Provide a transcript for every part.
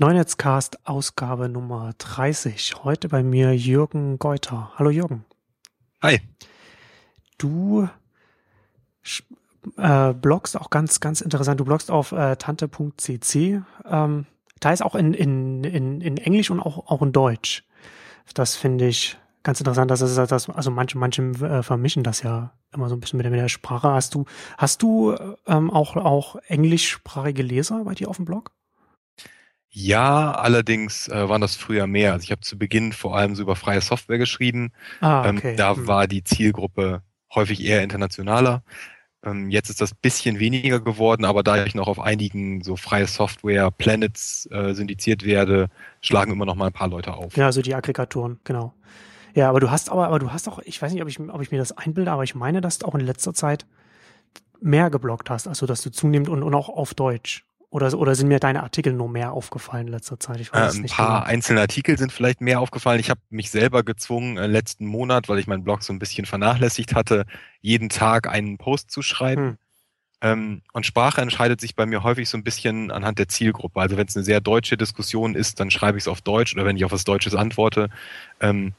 Neunetzcast Ausgabe Nummer 30. Heute bei mir Jürgen Geuter. Hallo Jürgen. Hi. Du äh, bloggst auch ganz, ganz interessant. Du bloggst auf äh, tante.cc, ähm, teils auch in, in, in, in Englisch und auch, auch in Deutsch. Das finde ich ganz interessant. Das ist, das, also manche, manche äh, vermischen das ja immer so ein bisschen mit der, mit der Sprache. Hast du, hast du ähm, auch, auch englischsprachige Leser bei dir auf dem Blog? Ja, allerdings äh, waren das früher mehr. Also ich habe zu Beginn vor allem so über freie Software geschrieben. Ah, okay. Ähm, da hm. war die Zielgruppe häufig eher internationaler. Ähm, jetzt ist das bisschen weniger geworden, aber da ich noch auf einigen so freie Software Planets äh, syndiziert werde, schlagen immer noch mal ein paar Leute auf. Ja, also die Aggregatoren, genau. Ja, aber du hast aber, aber du hast auch, ich weiß nicht, ob ich, ob ich mir das einbilde, aber ich meine, dass du auch in letzter Zeit mehr geblockt hast, also dass du zunehmend und, und auch auf Deutsch. Oder, oder sind mir deine Artikel nur mehr aufgefallen in letzter Zeit? Ich weiß Äh, ein nicht paar genau. einzelne Artikel sind vielleicht mehr aufgefallen. Ich habe mich selber gezwungen, äh, letzten Monat, weil ich meinen Blog so ein bisschen vernachlässigt hatte, jeden Tag einen Post zu schreiben. Hm. Ähm, und Sprache entscheidet sich bei mir häufig so ein bisschen anhand der Zielgruppe. Also wenn es eine sehr deutsche Diskussion ist, dann schreibe ich es auf Deutsch oder wenn ich auf was Deutsches antworte. Ähm,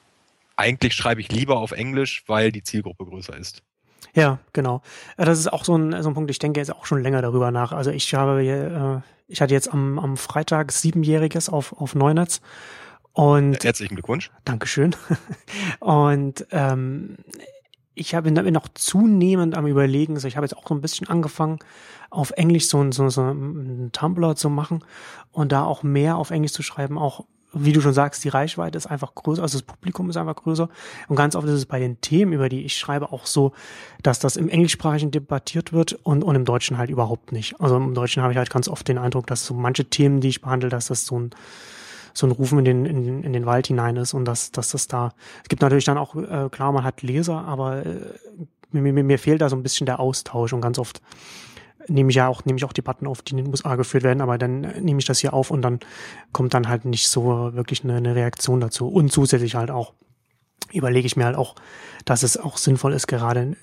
eigentlich schreibe ich lieber auf Englisch, weil die Zielgruppe größer ist. Ja, genau. Äh, Das ist auch so ein, so ein Punkt, ich denke jetzt auch schon länger darüber nach. Also ich habe, äh, ich hatte jetzt am, am Freitag siebenjähriges auf, auf Neunetz und Herzlichen Glückwunsch. Dankeschön. Und ähm, ich habe bin noch zunehmend am überlegen, so ich habe jetzt auch so ein bisschen angefangen, auf Englisch so, ein- so, so einen Tumblr zu machen und da auch mehr auf Englisch zu schreiben, auch wie du schon sagst, die Reichweite ist einfach größer, also das Publikum ist einfach größer. Und ganz oft ist es bei den Themen, über die ich schreibe, auch so, dass das im Englischsprachigen debattiert wird und, und im Deutschen halt überhaupt nicht. Also im Deutschen habe ich halt ganz oft den Eindruck, dass so manche Themen, die ich behandle, dass das so ein so ein Rufen in den, in, in den Wald hinein ist und dass, dass das da, es gibt natürlich dann auch, äh, klar, man hat Leser, aber äh, mir, mir, mir fehlt da so ein bisschen der Austausch und ganz oft nehme ich ja auch, nehme ich auch Debatten auf, die in den USA geführt werden, aber dann äh, nehme ich das hier auf und dann kommt dann halt nicht so wirklich eine, eine Reaktion dazu. Und zusätzlich halt auch überlege ich mir halt auch, dass es auch sinnvoll ist, gerade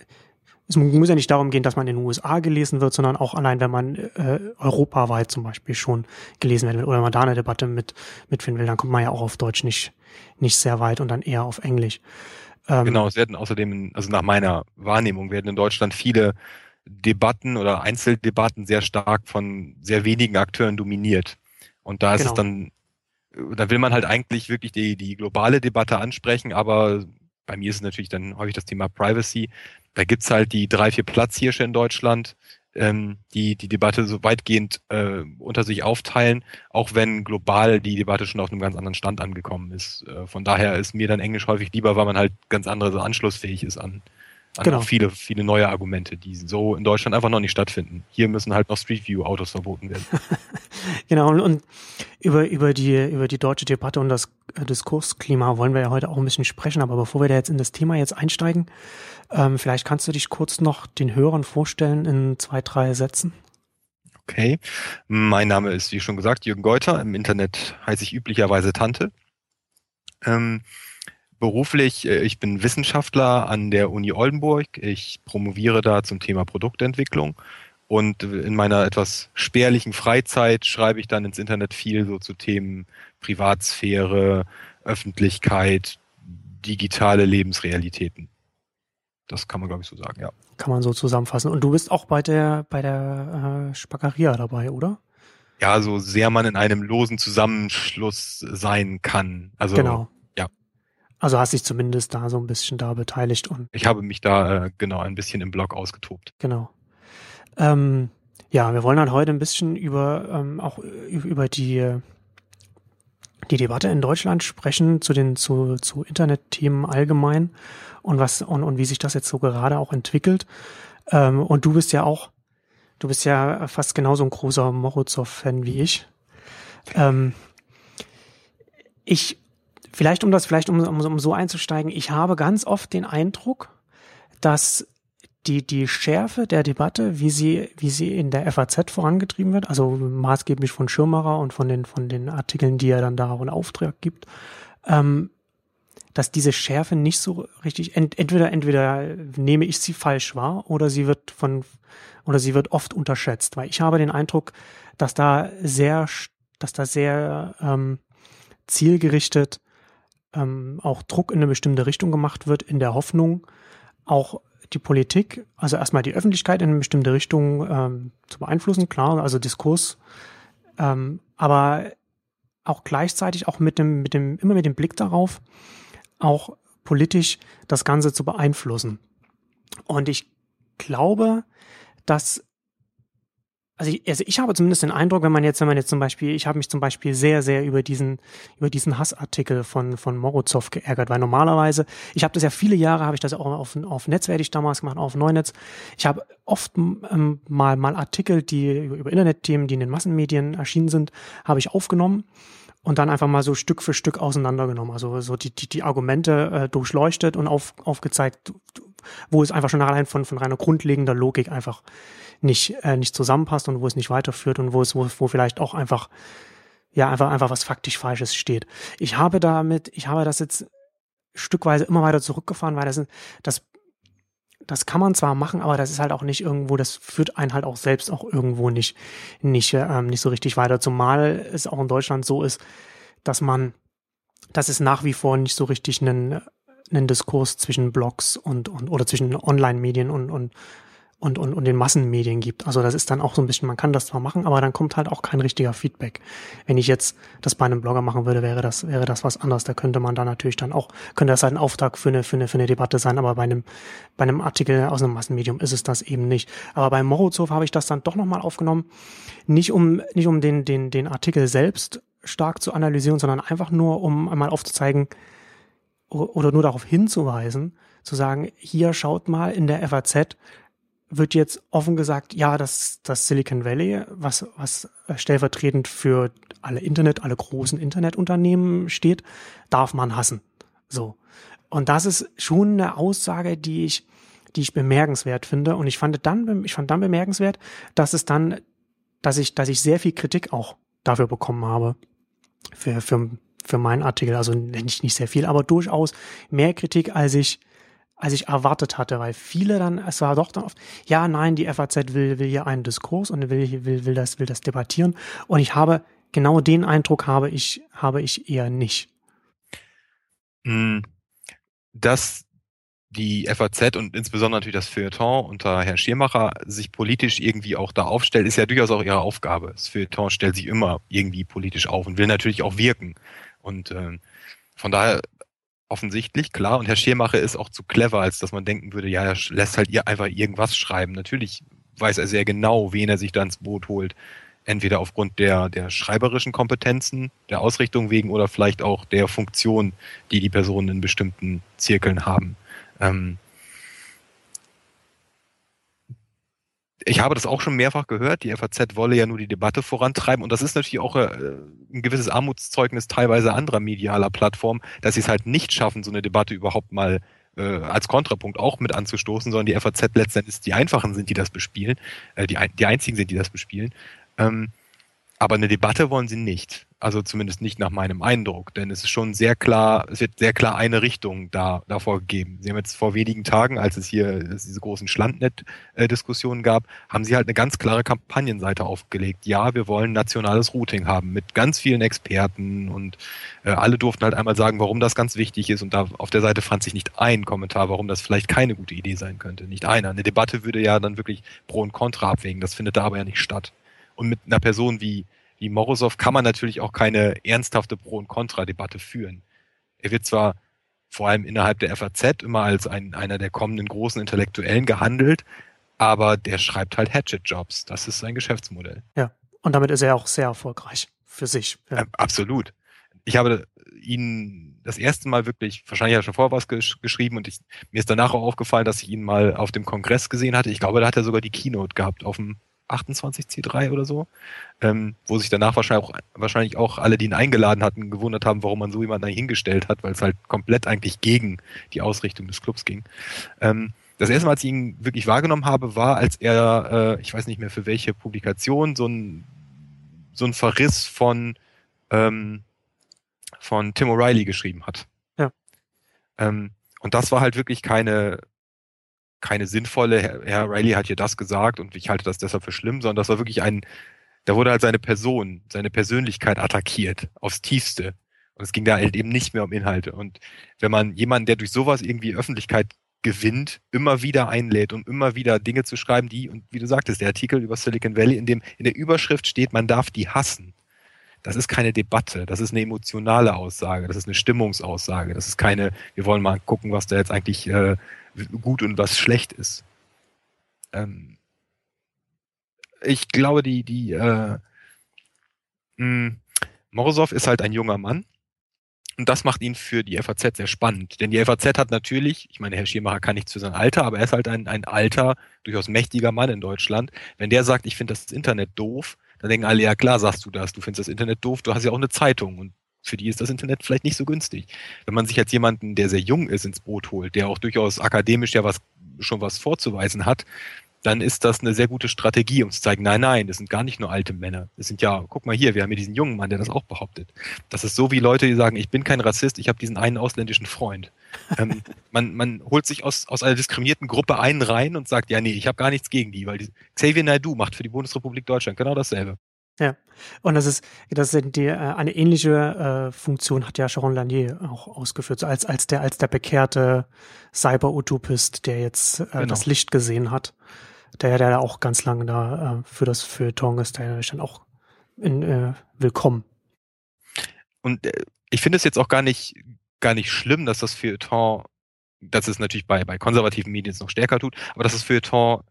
es muss ja nicht darum gehen, dass man in den USA gelesen wird, sondern auch allein, wenn man äh, europaweit zum Beispiel schon gelesen werden will oder man da eine Debatte mit mitfinden will, dann kommt man ja auch auf Deutsch nicht nicht sehr weit und dann eher auf Englisch. Ähm, Genau, es werden außerdem, also nach meiner Wahrnehmung, werden in Deutschland viele Debatten oder Einzeldebatten sehr stark von sehr wenigen Akteuren dominiert. Und da ist es Genau. dann, da will man halt eigentlich wirklich die, die globale Debatte ansprechen, aber bei mir ist es natürlich dann häufig das Thema Privacy. Da gibt's halt die drei, vier Platzhirsche in Deutschland, ähm, die die Debatte so weitgehend äh, unter sich aufteilen, auch wenn global die Debatte schon auf einem ganz anderen Stand angekommen ist. Äh, von daher ist mir dann Englisch häufig lieber, weil man halt ganz andere so anschlussfähig ist an Genau. auch viele, viele neue Argumente, die so in Deutschland einfach noch nicht stattfinden. Hier müssen halt noch Street View Autos verboten werden. Genau, und, und über, über, die, über die deutsche Debatte und das äh, Diskursklima wollen wir ja heute auch ein bisschen sprechen, aber bevor wir da jetzt in das Thema jetzt einsteigen, ähm, vielleicht kannst du dich kurz noch den Hörern vorstellen in zwei, drei Sätzen. Okay. Mein Name ist, wie schon gesagt, Jürgen Geuter. Im Internet heiße ich üblicherweise Tante. Ähm, beruflich, äh, ich bin Wissenschaftler an der Uni Oldenburg. Ich promoviere da zum Thema Produktentwicklung. Und in meiner etwas spärlichen Freizeit schreibe ich dann ins Internet viel so zu Themen Privatsphäre, Öffentlichkeit, digitale Lebensrealitäten. Das kann man, glaube ich, so sagen, ja. Kann man so zusammenfassen. Und du bist auch bei der, bei der äh, Spackeria dabei, oder? Ja, so sehr man in einem losen Zusammenschluss sein kann. Also genau. Also hast dich zumindest da so ein bisschen da beteiligt und ich habe mich da äh, genau ein bisschen im Blog ausgetobt. Genau. Ähm, ja, wir wollen halt heute ein bisschen über ähm, auch über die äh, die Debatte in Deutschland sprechen zu den zu zu Internetthemen allgemein und was und, und wie sich das jetzt so gerade auch entwickelt. Ähm, und du bist ja auch du bist ja fast genauso ein großer Morozow-Fan wie ich. Ähm, ich vielleicht um das vielleicht um, um, um so einzusteigen, ich habe ganz oft den Eindruck, dass die, die Schärfe der Debatte, wie sie, wie sie in der FAZ vorangetrieben wird, also maßgeblich von Schirmacher und von den, von den Artikeln, die er dann da auch in Auftrag gibt, ähm, dass diese Schärfe nicht so richtig, ent, entweder, entweder nehme ich sie falsch wahr oder sie wird von, oder sie wird oft unterschätzt, weil ich habe den Eindruck, dass da sehr dass da sehr ähm, zielgerichtet ähm, auch Druck in eine bestimmte Richtung gemacht wird, in der Hoffnung, auch die Politik, also erstmal die Öffentlichkeit in eine bestimmte Richtung ähm, zu beeinflussen, klar, also Diskurs, ähm, aber auch gleichzeitig auch mit dem, mit dem, immer mit dem Blick darauf, auch politisch das Ganze zu beeinflussen. Und ich glaube, dass also ich, also ich habe zumindest den Eindruck, wenn man jetzt, wenn man jetzt zum Beispiel, ich habe mich zum Beispiel sehr, sehr über diesen, über diesen Hassartikel von, von Morozov geärgert, weil normalerweise, ich habe das ja viele Jahre, habe ich das auch auf, auf Netzwerk damals gemacht, auf Neunetz. Ich habe oft ähm, mal, mal Artikel, die über, über Internetthemen, die in den Massenmedien erschienen sind, habe ich aufgenommen und dann einfach mal so Stück für Stück auseinandergenommen. Also so die, die, die Argumente äh, durchleuchtet und auf, aufgezeigt, wo es einfach schon allein von, von reiner grundlegender Logik einfach nicht, äh, nicht zusammenpasst und wo es nicht weiterführt und wo es, wo, wo vielleicht auch einfach, ja, einfach, einfach was faktisch Falsches steht. Ich habe damit, ich habe das jetzt stückweise immer weiter zurückgefahren, weil das, das, das kann man zwar machen, aber das ist halt auch nicht irgendwo, das führt einen halt auch selbst auch irgendwo nicht, nicht, ähm, nicht so richtig weiter. Zumal es auch in Deutschland so ist, dass man, dass es nach wie vor nicht so richtig einen, einen Diskurs zwischen Blogs und, und oder zwischen Online-Medien und, und und, und, und den Massenmedien gibt. Also das ist dann auch so ein bisschen, man kann das zwar machen, aber dann kommt halt auch kein richtiger Feedback. Wenn ich jetzt das bei einem Blogger machen würde, wäre das, wäre das was anderes. Da könnte man dann natürlich dann auch, könnte das halt ein Auftrag für eine, für eine, für eine Debatte sein, aber bei einem, bei einem Artikel aus einem Massenmedium ist es das eben nicht. Aber bei Morozov habe ich das dann doch nochmal aufgenommen. Nicht um, nicht um den, den, den Artikel selbst stark zu analysieren, sondern einfach nur, um einmal aufzuzeigen, oder nur darauf hinzuweisen, zu sagen, hier schaut mal in der FAZ, wird jetzt offen gesagt, ja, das, das Silicon Valley, was, was stellvertretend für alle Internet, alle großen Internetunternehmen steht, darf man hassen. So. Und das ist schon eine Aussage, die ich, die ich bemerkenswert finde. Und ich fand dann, ich fand dann bemerkenswert, dass es dann, dass ich, dass ich sehr viel Kritik auch dafür bekommen habe. Für, für, für meinen Artikel. Also nicht, nicht sehr viel, aber durchaus mehr Kritik, als ich, als ich erwartet hatte, weil viele dann, es war doch dann oft, ja, nein, die FAZ will, will hier einen Diskurs und will, will, will das, will das debattieren. Und ich habe, genau den Eindruck habe ich, habe ich eher nicht. Hm. Dass die FAZ und insbesondere natürlich das Feuilleton unter Herrn Schirmacher sich politisch irgendwie auch da aufstellt, ist ja durchaus auch ihre Aufgabe. Das Feuilleton stellt sich immer irgendwie politisch auf und will natürlich auch wirken. Und äh, von daher offensichtlich, klar. Und Herr Schirmacher ist auch zu clever, als dass man denken würde, ja, er lässt halt ihr einfach irgendwas schreiben. Natürlich weiß er sehr genau, wen er sich da ins Boot holt. Entweder aufgrund der, der schreiberischen Kompetenzen, der Ausrichtung wegen oder vielleicht auch der Funktion, die die Personen in bestimmten Zirkeln haben. Ähm, ich habe das auch schon mehrfach gehört, die FAZ wolle ja nur die Debatte vorantreiben und das ist natürlich auch äh, ein gewisses Armutszeugnis teilweise anderer medialer Plattformen, dass sie es halt nicht schaffen, so eine Debatte überhaupt mal äh, als Kontrapunkt auch mit anzustoßen, sondern die FAZ letztendlich die Einfachen sind, die das bespielen, äh, die, die einzigen sind, die das bespielen. Ähm, aber eine Debatte wollen sie nicht. Also zumindest nicht nach meinem Eindruck, denn es ist schon sehr klar, es wird sehr klar eine Richtung da davor gegeben. Sie haben jetzt vor wenigen Tagen, als es hier diese großen Schlandnet-Diskussionen gab, haben sie halt eine ganz klare Kampagnenseite aufgelegt. Ja, wir wollen nationales Routing haben mit ganz vielen Experten und äh, alle durften halt einmal sagen, warum das ganz wichtig ist und da auf der Seite fand sich nicht ein Kommentar, warum das vielleicht keine gute Idee sein könnte. Nicht einer. Eine Debatte würde ja dann wirklich Pro und Contra abwägen. Das findet da aber ja nicht statt. Und mit einer Person wie, wie Morozov kann man natürlich auch keine ernsthafte Pro- und Contra-Debatte führen. Er wird zwar vor allem innerhalb der FAZ immer als ein, einer der kommenden großen Intellektuellen gehandelt, aber der schreibt halt Hatchet-Jobs. Das ist sein Geschäftsmodell. Ja, und damit ist er auch sehr erfolgreich für sich. Ja. Äh, absolut. Ich habe ihn das erste Mal wirklich, wahrscheinlich hat er schon vorher was gesch geschrieben und ich, mir ist danach auch aufgefallen, dass ich ihn mal auf dem Kongress gesehen hatte. Ich glaube, da hat er sogar die Keynote gehabt auf dem 28C3 oder so, ähm, wo sich danach wahrscheinlich auch, wahrscheinlich auch alle, die ihn eingeladen hatten, gewundert haben, warum man so jemanden da hingestellt hat, weil es halt komplett eigentlich gegen die Ausrichtung des Clubs ging. Ähm, das erste Mal, als ich ihn wirklich wahrgenommen habe, war, als er, äh, ich weiß nicht mehr für welche Publikation, so ein, so ein Verriss von, ähm, von Tim O'Reilly geschrieben hat. Ja. Ähm, und das war halt wirklich keine, keine sinnvolle, Herr, Riley hat hier das gesagt und ich halte das deshalb für schlimm, sondern das war wirklich ein, Da wurde halt seine Person, seine Persönlichkeit attackiert, aufs Tiefste. Und es ging da halt eben nicht mehr um Inhalte. Und wenn man jemanden, der durch sowas irgendwie Öffentlichkeit gewinnt, immer wieder einlädt, um immer wieder Dinge zu schreiben, die, und wie du sagtest, der Artikel über Silicon Valley, in dem in der Überschrift steht, man darf die hassen. Das ist keine Debatte, das ist eine emotionale Aussage, das ist eine Stimmungsaussage, das ist keine, wir wollen mal gucken, was da jetzt eigentlich äh, gut und was schlecht ist. Ähm, ich glaube, die, die äh, mh, hm, Morozov ist halt ein junger Mann, und das macht ihn für die FAZ sehr spannend. Denn die FAZ hat natürlich, ich meine, Herr Schirmacher kann nicht zu seinem Alter, aber er ist halt ein, ein alter, durchaus mächtiger Mann in Deutschland. Wenn der sagt, ich finde das Internet doof, dann denken alle, ja klar sagst du das, du findest das Internet doof, du hast ja auch eine Zeitung und für die ist das Internet vielleicht nicht so günstig. Wenn man sich jetzt jemanden, der sehr jung ist, ins Boot holt, der auch durchaus akademisch ja was schon was vorzuweisen hat, dann ist das eine sehr gute Strategie, um zu zeigen, nein, nein, das sind gar nicht nur alte Männer. Das sind ja, guck mal hier, wir haben hier diesen jungen Mann, der das auch behauptet. Das ist so wie Leute, die sagen, ich bin kein Rassist, ich habe diesen einen ausländischen Freund. Ähm, man, man holt sich aus, aus einer diskriminierten Gruppe einen rein und sagt, ja, nee, ich habe gar nichts gegen die, weil die, Xavier Naidu macht für die Bundesrepublik Deutschland genau dasselbe. Ja, und das ist, das ist die, äh, eine ähnliche äh, Funktion hat ja Sharon Lanier auch ausgeführt, so als, als der, als der bekehrte Cyber-Utopist, der jetzt äh, genau. das Licht gesehen hat der, der da auch ganz lange da äh, für das Feuilleton ist, der ist dann auch in, äh, willkommen. Und äh, ich finde es jetzt auch gar nicht, gar nicht schlimm, dass das Feuilleton, dass es natürlich bei, bei konservativen Medien noch stärker tut, aber dass das Feuilleton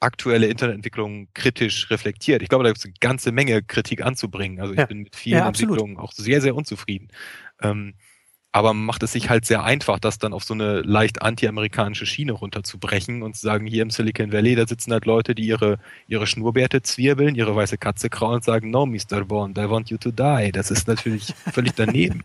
aktuelle Internetentwicklungen kritisch reflektiert. Ich glaube, da gibt es eine ganze Menge Kritik anzubringen. Also ich ja. bin mit vielen ja, Entwicklungen auch sehr, sehr unzufrieden. Ähm, aber macht es sich halt sehr einfach, das dann auf so eine leicht anti-amerikanische Schiene runterzubrechen und zu sagen, hier im Silicon Valley, da sitzen halt Leute, die ihre, ihre Schnurrbärte zwirbeln, ihre weiße Katze kraulen und sagen, no, Mr. Bond, I want you to die. Das ist natürlich völlig daneben.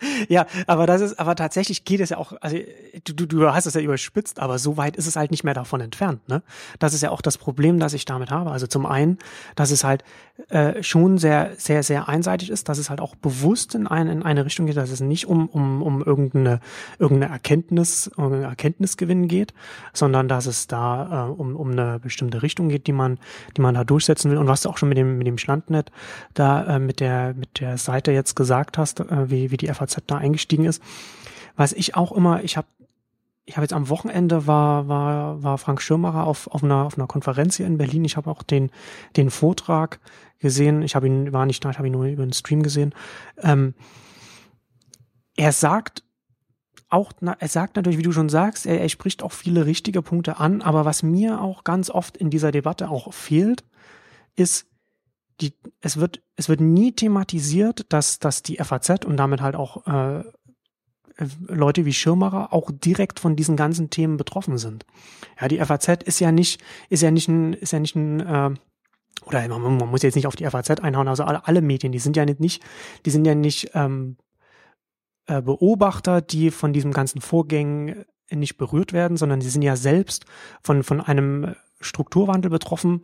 Ja, aber das ist, aber tatsächlich geht es ja auch, also du, du hast es ja überspitzt, aber so weit ist es halt nicht mehr davon entfernt, ne? Das ist ja auch das Problem, das ich damit habe. Also zum einen, dass es halt äh, schon sehr, sehr, sehr einseitig ist, dass es halt auch bewusst in eine, in eine Richtung geht, dass es nicht um, um, um irgendeine, irgendeine Erkenntnis, irgendeine Erkenntnisgewinn geht, sondern dass es da äh, um, um eine bestimmte Richtung geht, die man, die man da durchsetzen will. Und was du auch schon mit dem, mit dem Standnet da äh, mit der, mit der Seite jetzt gesagt hast, äh, wie, wie die FAZ da eingestiegen ist. Was ich auch immer, ich habe ich habe jetzt am Wochenende war, war, war Frank Schirmacher auf, auf, einer, auf einer Konferenz hier in Berlin. Ich habe auch den, den Vortrag gesehen. Ich habe ihn, war nicht da, ich habe ihn nur über den Stream gesehen. Ähm, er sagt auch, er sagt natürlich, wie du schon sagst, er, er spricht auch viele richtige Punkte an, aber was mir auch ganz oft in dieser Debatte auch fehlt, ist, die, es wird, es wird nie thematisiert, dass, dass die FAZ und damit halt auch äh, Leute wie Schirmacher auch direkt von diesen ganzen Themen betroffen sind. Ja, die FAZ ist ja nicht, ist ja nicht ein, ist ja nicht ein, äh, oder man, man muss jetzt nicht auf die FAZ einhauen, also alle, alle Medien, die sind ja nicht, die sind ja nicht ähm, äh, Beobachter, die von diesem ganzen Vorgängen nicht berührt werden, sondern sie sind ja selbst von, von einem Strukturwandel betroffen,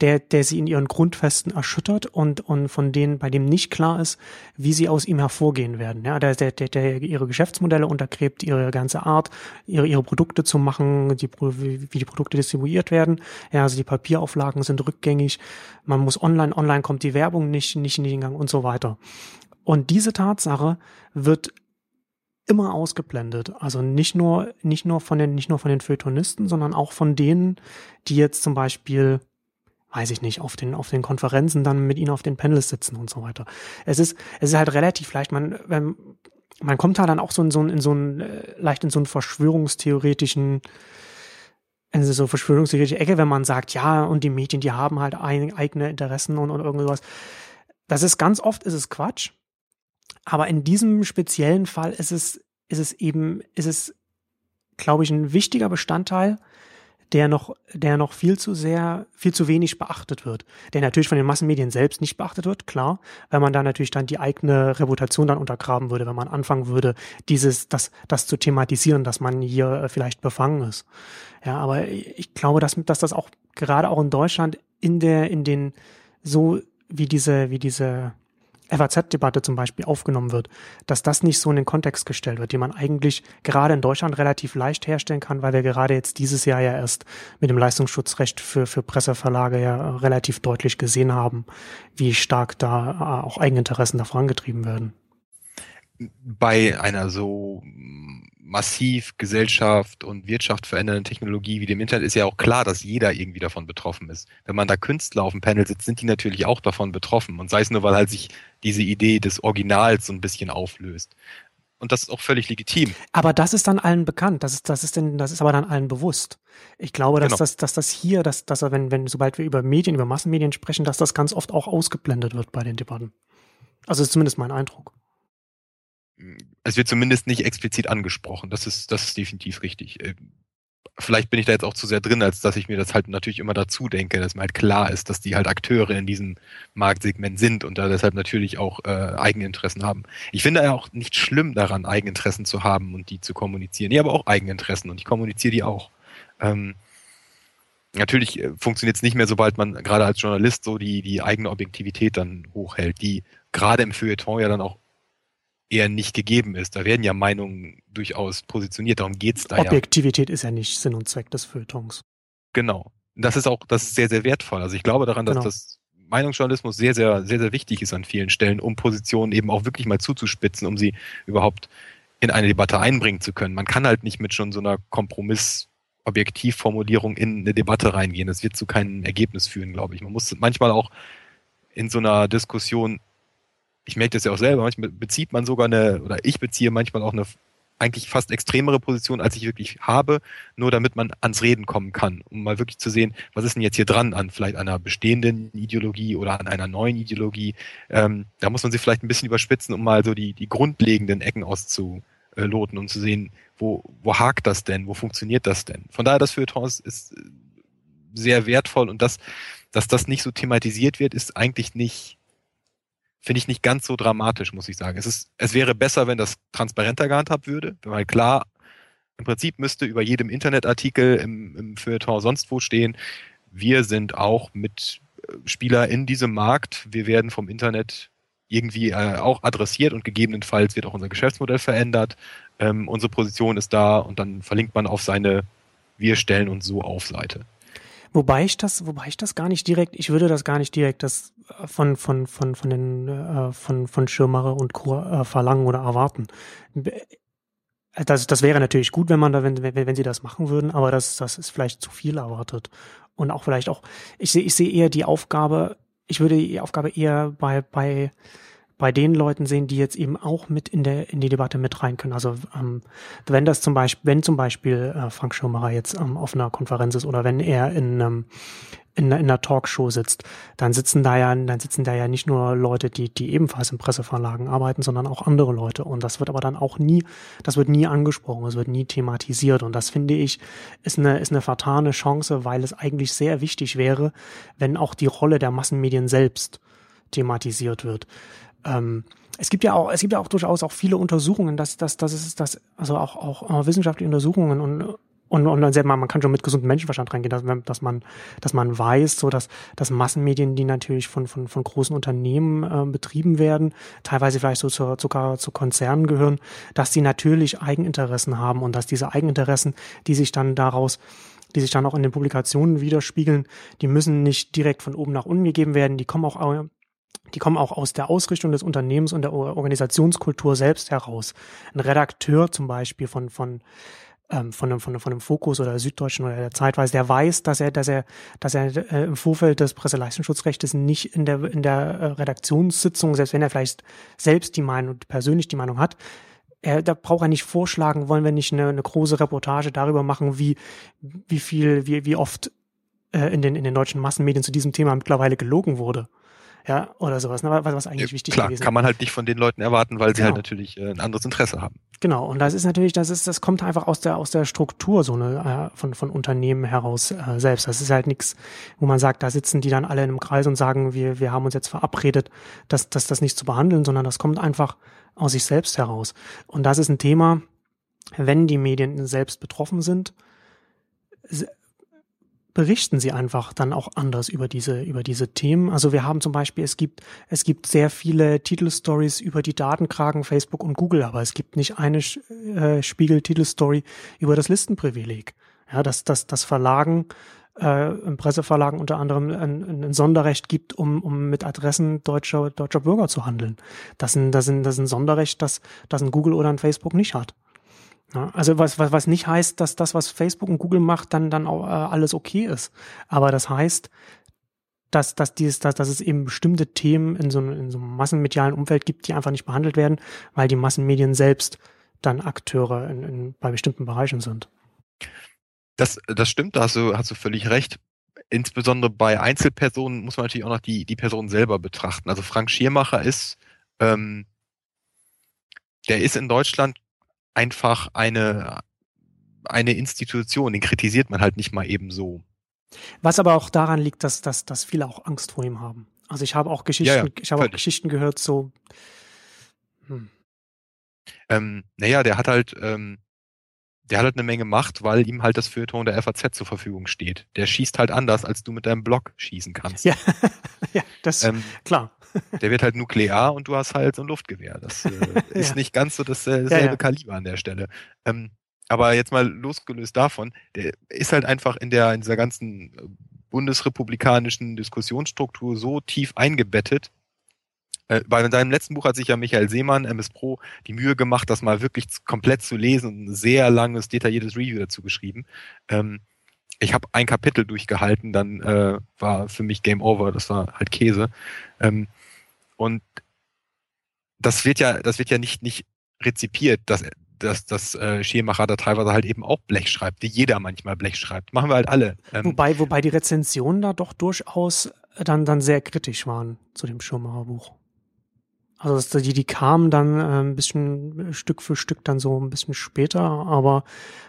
der, der sie in ihren Grundfesten erschüttert und, und von denen, bei dem nicht klar ist, wie sie aus ihm hervorgehen werden. Ja, der, der, der, der ihre Geschäftsmodelle untergräbt, ihre ganze Art, ihre, ihre Produkte zu machen, die, wie, die Produkte distribuiert werden. Ja, also die Papierauflagen sind rückgängig. Man muss online, online kommt die Werbung nicht, nicht in den Gang und so weiter. Und diese Tatsache wird immer ausgeblendet. Also nicht nur, nicht nur von den, nicht nur von den Feuilletonisten, sondern auch von denen, die jetzt zum Beispiel, weiß ich nicht, auf den, auf den Konferenzen dann mit ihnen auf den Panels sitzen und so weiter. Es ist, es ist halt relativ leicht, man, wenn, man kommt da dann auch so in so ein, in so ein, äh, leicht in so einen verschwörungstheoretischen, in so verschwörungstheoretische Ecke, wenn man sagt, ja, und die Medien, die haben halt eigene Interessen und, und irgendwas. Das ist ganz oft, ist es Quatsch. Aber in diesem speziellen Fall ist es, ist es eben, ist es, glaube ich, ein wichtiger Bestandteil, der noch, der noch viel zu sehr, viel zu wenig beachtet wird. Der natürlich von den Massenmedien selbst nicht beachtet wird, klar, weil man da natürlich dann die eigene Reputation dann untergraben würde, wenn man anfangen würde, dieses, das, das zu thematisieren, dass man hier äh, vielleicht befangen ist. Ja, aber ich glaube, dass, dass das auch gerade auch in Deutschland in der, in den, so wie diese, wie diese FAZ-Debatte zum Beispiel aufgenommen wird, dass das nicht so in den Kontext gestellt wird, den man eigentlich gerade in Deutschland relativ leicht herstellen kann, weil wir gerade jetzt dieses Jahr ja erst mit dem Leistungsschutzrecht für, für Presseverlage ja relativ deutlich gesehen haben, wie stark da auch Eigeninteressen da vorangetrieben werden. Bei einer so massiv Gesellschaft und Wirtschaft verändernden Technologie wie dem Internet ist ja auch klar, dass jeder irgendwie davon betroffen ist. Wenn man da Künstler auf dem Panel sitzt, sind die natürlich auch davon betroffen. Und sei es nur, weil halt sich diese Idee des Originals so ein bisschen auflöst. Und das ist auch völlig legitim. Aber das ist dann allen bekannt. Das ist, das ist denn, das ist aber dann allen bewusst. Ich glaube, dass genau. das, dass das hier, dass, dass wenn, wenn, sobald wir über Medien, über Massenmedien sprechen, dass das ganz oft auch ausgeblendet wird bei den Debatten. Also ist zumindest mein Eindruck es wird zumindest nicht explizit angesprochen. Das ist, das ist definitiv richtig. Äh, vielleicht bin ich da jetzt auch zu sehr drin, als dass ich mir das halt natürlich immer dazu denke, dass mir halt klar ist, dass die halt Akteure in diesem Marktsegment sind und da deshalb natürlich auch äh, Eigeninteressen haben. Ich finde ja auch nicht schlimm daran, Eigeninteressen zu haben und die zu kommunizieren. Ich habe auch Eigeninteressen und ich kommuniziere die auch. Ähm, natürlich äh, funktioniert es nicht mehr, sobald man gerade als Journalist so die, die eigene Objektivität dann hochhält, die gerade im Feuilleton ja dann auch eher nicht gegeben ist. Da werden ja Meinungen durchaus positioniert, darum geht's da Objektivität ja. ist ja nicht Sinn und Zweck des Feuilletons. Genau. Das ist auch, das ist sehr, sehr wertvoll. Also ich glaube daran, dass genau. das Meinungsjournalismus sehr, sehr, sehr, sehr wichtig ist an vielen Stellen, um Positionen eben auch wirklich mal zuzuspitzen, um sie überhaupt in eine Debatte einbringen zu können. Man kann halt nicht mit schon so einer Kompromiss-Objektivformulierung in eine Debatte reingehen. Das wird zu keinem Ergebnis führen, glaube ich. Man muss manchmal auch in so einer Diskussion ich merke das ja auch selber, manchmal bezieht man sogar eine, oder ich beziehe manchmal auch eine eigentlich fast extremere Position, als ich wirklich habe, nur damit man ans Reden kommen kann, um mal wirklich zu sehen, was ist denn jetzt hier dran an vielleicht einer bestehenden Ideologie oder an einer neuen Ideologie. Ähm, da muss man sie vielleicht ein bisschen überspitzen, um mal so die, die grundlegenden Ecken auszuloten und zu sehen, wo, wo hakt das denn, wo funktioniert das denn. Von daher, das Feuilleton ist, ist sehr wertvoll und das, dass das nicht so thematisiert wird, ist eigentlich nicht finde ich nicht ganz so dramatisch, muss ich sagen. Es, ist, es wäre besser, wenn das transparenter gehandhabt würde, weil klar, im Prinzip müsste über jedem Internetartikel im, im Feuilleton sonst wo stehen, wir sind auch mit äh, Spieler in diesem Markt, wir werden vom Internet irgendwie äh, auch adressiert und gegebenenfalls wird auch unser Geschäftsmodell verändert. Ähm, unsere Position ist da und dann verlinkt man auf seine Wir stellen uns so auf Seite. Wobei ich das, wobei ich das gar nicht direkt, ich würde das gar nicht direkt das äh, von von von von den äh, von von Schirmacher und Co. Äh, verlangen oder erwarten. Das, das wäre natürlich gut, wenn man da, wenn, wenn, wenn sie das machen würden, aber das, das ist vielleicht zu viel erwartet. Und auch vielleicht auch, ich sehe, ich sehe eher die Aufgabe, ich würde die Aufgabe eher bei, bei bei den Leuten sehen, die jetzt eben auch mit in der in die Debatte mit rein können. Also ähm, wenn das zum Beispiel, wenn zum Beispiel äh, Frank Schirmacher jetzt ähm, auf einer Konferenz ist oder wenn er in ähm, in, in einer Talkshow sitzt, dann sitzen da ja, dann sitzen da ja nicht nur Leute, die, die ebenfalls in Presseverlagen arbeiten, sondern auch andere Leute. Und das wird aber dann auch nie, das wird nie angesprochen, es wird nie thematisiert. Und das finde ich, ist eine, ist eine vertane Chance, weil es eigentlich sehr wichtig wäre, wenn auch die Rolle der Massenmedien selbst thematisiert wird ähm, es gibt ja auch, es gibt ja auch durchaus auch viele Untersuchungen, dass, dass, dass es, dass, also auch, auch äh, wissenschaftliche Untersuchungen und, und, und dann selber, man kann schon mit gesundem Menschenverstand reingehen, dass, dass man, dass man weiß, so dass, dass Massenmedien, die natürlich von, von, von großen Unternehmen äh, betrieben werden, teilweise vielleicht so zu, sogar zu Konzernen gehören, dass sie natürlich Eigeninteressen haben und dass diese Eigeninteressen, die sich dann daraus die sich dann auch in den Publikationen widerspiegeln, die müssen nicht direkt von oben nach unten gegeben werden, die kommen auch die kommen auch aus der Ausrichtung des Unternehmens und der Organisationskultur selbst heraus. Ein Redakteur zum Beispiel von, von, ähm, von, einem, von, von einem Fokus oder der Süddeutschen oder der Zeitweise, der weiß, dass er, dass er, dass er äh, im Vorfeld des Presseleistungsschutzrechts nicht in der, in der äh, Redaktionssitzung, selbst wenn er vielleicht selbst die Meinung, persönlich die Meinung hat, er, da braucht er nicht vorschlagen, wollen wir nicht eine, eine große Reportage darüber machen, wie, wie viel, wie, wie oft äh, in, den, in den deutschen Massenmedien zu diesem Thema mittlerweile gelogen wurde ja, oder sowas, ne, was, was eigentlich wichtig Klar, gewesen. kann man halt nicht von den Leuten erwarten, weil sie halt genau. halt natürlich äh, ein anderes Interesse haben. Genau, und das ist natürlich, das ist, das kommt einfach aus der aus der Struktur so eine äh, von von Unternehmen heraus äh, selbst. Das ist halt nichts, wo man sagt, da sitzen die dann alle in einem Kreis und sagen, wir wir haben uns jetzt verabredet, dass dass das nicht zu behandeln, sondern das kommt einfach aus sich selbst heraus. Und das ist ein Thema, wenn die Medien selbst betroffen sind, berichten sie einfach dann auch anders über diese, über diese Themen. Also wir haben zum Beispiel, es gibt, es gibt sehr viele Titelstories über die Datenkragen Facebook und Google, aber es gibt nicht eine äh, Spiegel-Titelstory über das Listenprivileg. Ja, dass, dass, dass Verlagen, äh, Presseverlagen unter anderem ein, ein Sonderrecht gibt, um, um mit Adressen deutscher, deutscher Bürger zu handeln. Das ist ein, das ist ein, das ist ein Sonderrecht, das, das ein Google oder ein Facebook nicht hat. Ja, also was, was, was nicht heißt, dass das, was Facebook und Google macht, dann, dann auch äh, alles okay ist. Aber das heißt, dass, dass, dieses, dass, dass es eben bestimmte Themen in so, in so einem massenmedialen Umfeld gibt, die einfach nicht behandelt werden, weil die Massenmedien selbst dann Akteure in, in, bei bestimmten Bereichen sind. Das, das stimmt, da hast du, hast du völlig recht. Insbesondere bei Einzelpersonen muss man natürlich auch noch die, die Person selber betrachten. Also Frank Schiermacher ist, ähm, der ist in Deutschland einfach eine, eine Institution, den kritisiert man halt nicht mal eben so. Was aber auch daran liegt, dass, dass, dass viele auch Angst vor ihm haben. Also ich habe auch Geschichten, ja, ja, ich habe auch Geschichten gehört, so. Hm. Ähm, naja, der hat halt, ähm, der hat halt eine Menge Macht, weil ihm halt das Feuilleton der FAZ zur Verfügung steht. Der schießt halt anders, als du mit deinem Blog schießen kannst. Ja, ja das ähm, klar. Der wird halt nuklear und du hast halt so ein Luftgewehr. Das äh, ist ja. nicht ganz so dasselbe ja, ja. Kaliber an der Stelle. Ähm, aber jetzt mal losgelöst davon, der ist halt einfach in der in dieser ganzen äh, bundesrepublikanischen Diskussionsstruktur so tief eingebettet. Äh, bei seinem letzten Buch hat sich ja Michael Seemann, MS Pro, die Mühe gemacht, das mal wirklich komplett zu lesen und ein sehr langes, detailliertes Review dazu geschrieben. Ähm, ich habe ein Kapitel durchgehalten, dann äh, war für mich Game Over, das war halt Käse. Ähm, und das wird ja, das wird ja nicht, nicht rezipiert, dass, dass, dass äh, Schirmacher da teilweise halt eben auch Blech schreibt, wie jeder manchmal Blech schreibt. Machen wir halt alle. Ähm, wobei, wobei die Rezensionen da doch durchaus dann, dann sehr kritisch waren zu dem Schirmacher Buch. Also die, die kamen dann äh, ein bisschen Stück für Stück dann so ein bisschen später, aber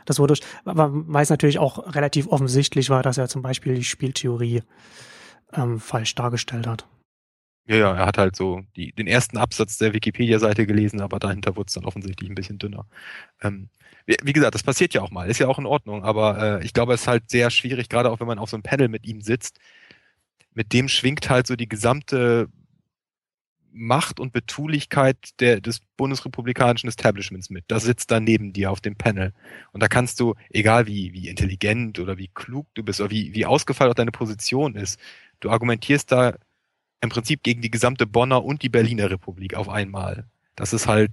das wurde, weil es natürlich auch relativ offensichtlich war, dass er zum Beispiel die Spieltheorie ähm, falsch dargestellt hat. Ja, ja, er hat halt so die, den ersten Absatz der Wikipedia-Seite gelesen, aber dahinter wurde es dann offensichtlich ein bisschen dünner. Ähm, wie, wie, gesagt, das passiert ja auch mal, ist ja auch in Ordnung, aber äh, ich glaube, es ist halt sehr schwierig, gerade auch wenn man auf so einem Panel mit ihm sitzt. Mit dem schwingt halt so die gesamte Macht und Betulichkeit der, des bundesrepublikanischen Establishments mit. Das sitzt da neben dir auf dem Panel. Und da kannst du, egal wie, wie intelligent oder wie klug du bist oder wie, wie ausgefeilt auch deine Position ist, du argumentierst da im Prinzip gegen die gesamte Bonner und die Berliner Republik auf einmal. Das ist halt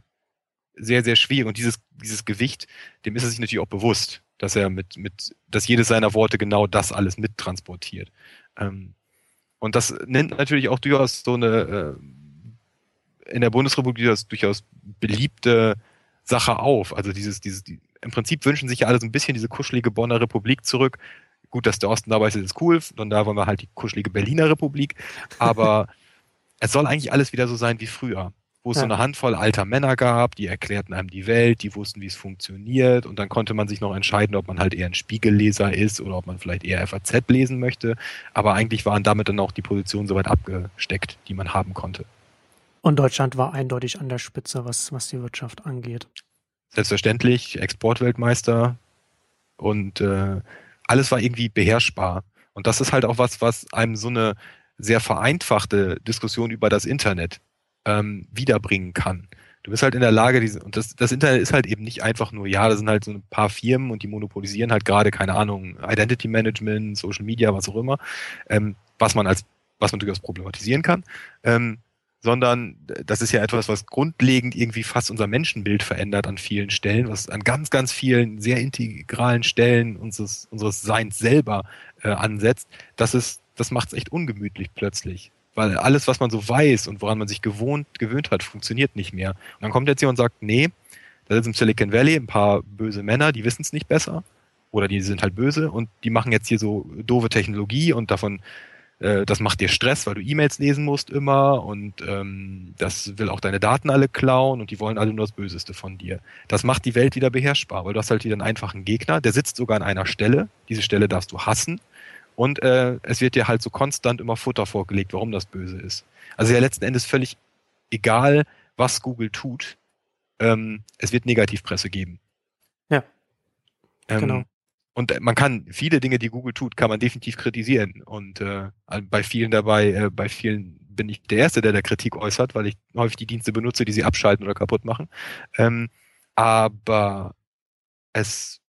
sehr, sehr schwierig. Und dieses, dieses Gewicht, dem ist er sich natürlich auch bewusst, dass er mit, mit, dass jedes seiner Worte genau das alles mittransportiert. Ähm, und das nennt natürlich auch durchaus so eine, äh, in der Bundesrepublik durchaus, durchaus beliebte Sache auf. Also dieses, dieses, die, im Prinzip wünschen sich ja alle so ein bisschen diese kuschelige Bonner Republik zurück, Gut, dass der Osten dabei ist, ist cool. Und da wollen wir halt die kuschelige Berliner Republik. Aber es soll eigentlich alles wieder so sein wie früher wo es ja. so eine Handvoll alter Männer gab, die erklärten einem die Welt, die wussten, wie es funktioniert und dann konnte man sich noch entscheiden, ob man halt eher ein Spiegelleser ist oder ob man vielleicht eher FAZ lesen möchte. Aber eigentlich waren damit dann auch die Positionen soweit abgesteckt, die man haben konnte. Und Deutschland war eindeutig an der Spitze, was, was die Wirtschaft angeht. Selbstverständlich, Exportweltmeister und äh, alles war irgendwie beherrschbar. Und das ist halt auch was, was einem so eine sehr vereinfachte Diskussion über das Internet ähm, wiederbringen kann. Du bist halt in der Lage, diese, und das, das Internet ist halt eben nicht einfach nur, ja, da sind halt so ein paar Firmen und die monopolisieren halt gerade, keine Ahnung, Identity Management, Social Media, was auch immer, ähm, was man als, was man durchaus problematisieren kann. Ähm, sondern das ist ja etwas, was grundlegend irgendwie fast unser Menschenbild verändert an vielen Stellen, was an ganz, ganz vielen sehr integralen Stellen unseres, unseres Seins selber äh, ansetzt. Das ist, das macht es echt ungemütlich plötzlich. Weil alles, was man so weiß und woran man sich gewohnt, gewöhnt hat, funktioniert nicht mehr. Und dann kommt jetzt jemand und sagt, nee, da sind im Silicon Valley ein paar böse Männer, die wissen es nicht besser. Oder die sind halt böse und die machen jetzt hier so doofe Technologie und davon äh, das macht dir Stress, weil du E-Mails lesen musst immer und ähm, das will auch deine Daten alle klauen und die wollen alle nur das Böseste von dir. Das macht die Welt wieder beherrschbar, weil du hast halt wieder einen einfachen Gegner, der sitzt sogar an einer Stelle, diese Stelle darfst du hassen und äh, es wird dir halt so konstant immer Futter vorgelegt, warum das böse ist. Also ja letzten Endes völlig egal, was Google tut, ähm, es wird Negativpresse geben. Ja. Ähm, genau. Und man kann viele Dinge, die Google tut, kann man definitiv kritisieren. Und äh, bei vielen dabei, äh, bei vielen bin ich der Erste, der da Kritik äußert, weil ich häufig die Dienste benutze, die sie abschalten oder kaputt machen. Ähm, aber es,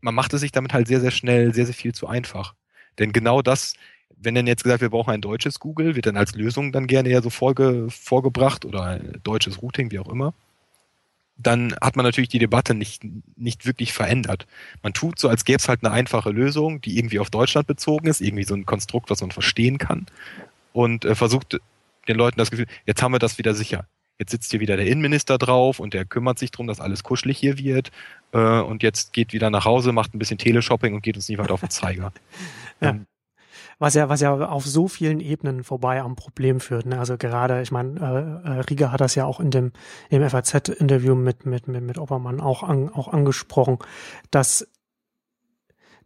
man macht es sich damit halt sehr, sehr schnell, sehr, sehr viel zu einfach. Denn genau das, wenn dann jetzt gesagt, wir brauchen ein deutsches Google, wird dann als Lösung dann gerne ja so vorge, vorgebracht oder deutsches Routing, wie auch immer dann hat man natürlich die Debatte nicht, nicht wirklich verändert. Man tut so, als gäbe es halt eine einfache Lösung, die irgendwie auf Deutschland bezogen ist, irgendwie so ein Konstrukt, was man verstehen kann und äh, versucht den Leuten das Gefühl, jetzt haben wir das wieder sicher. Jetzt sitzt hier wieder der Innenminister drauf und der kümmert sich darum, dass alles kuschelig hier wird. Äh, und jetzt geht wieder nach Hause, macht ein bisschen Teleshopping und geht uns nicht weiter auf den Zeiger. ja. ähm, was ja, was ja auf so vielen Ebenen vorbei am Problem führt. Ne? Also gerade, ich meine, äh, äh Rieger hat das ja auch in dem im FAZ-Interview mit mit mit mit Oppermann auch an, auch angesprochen, dass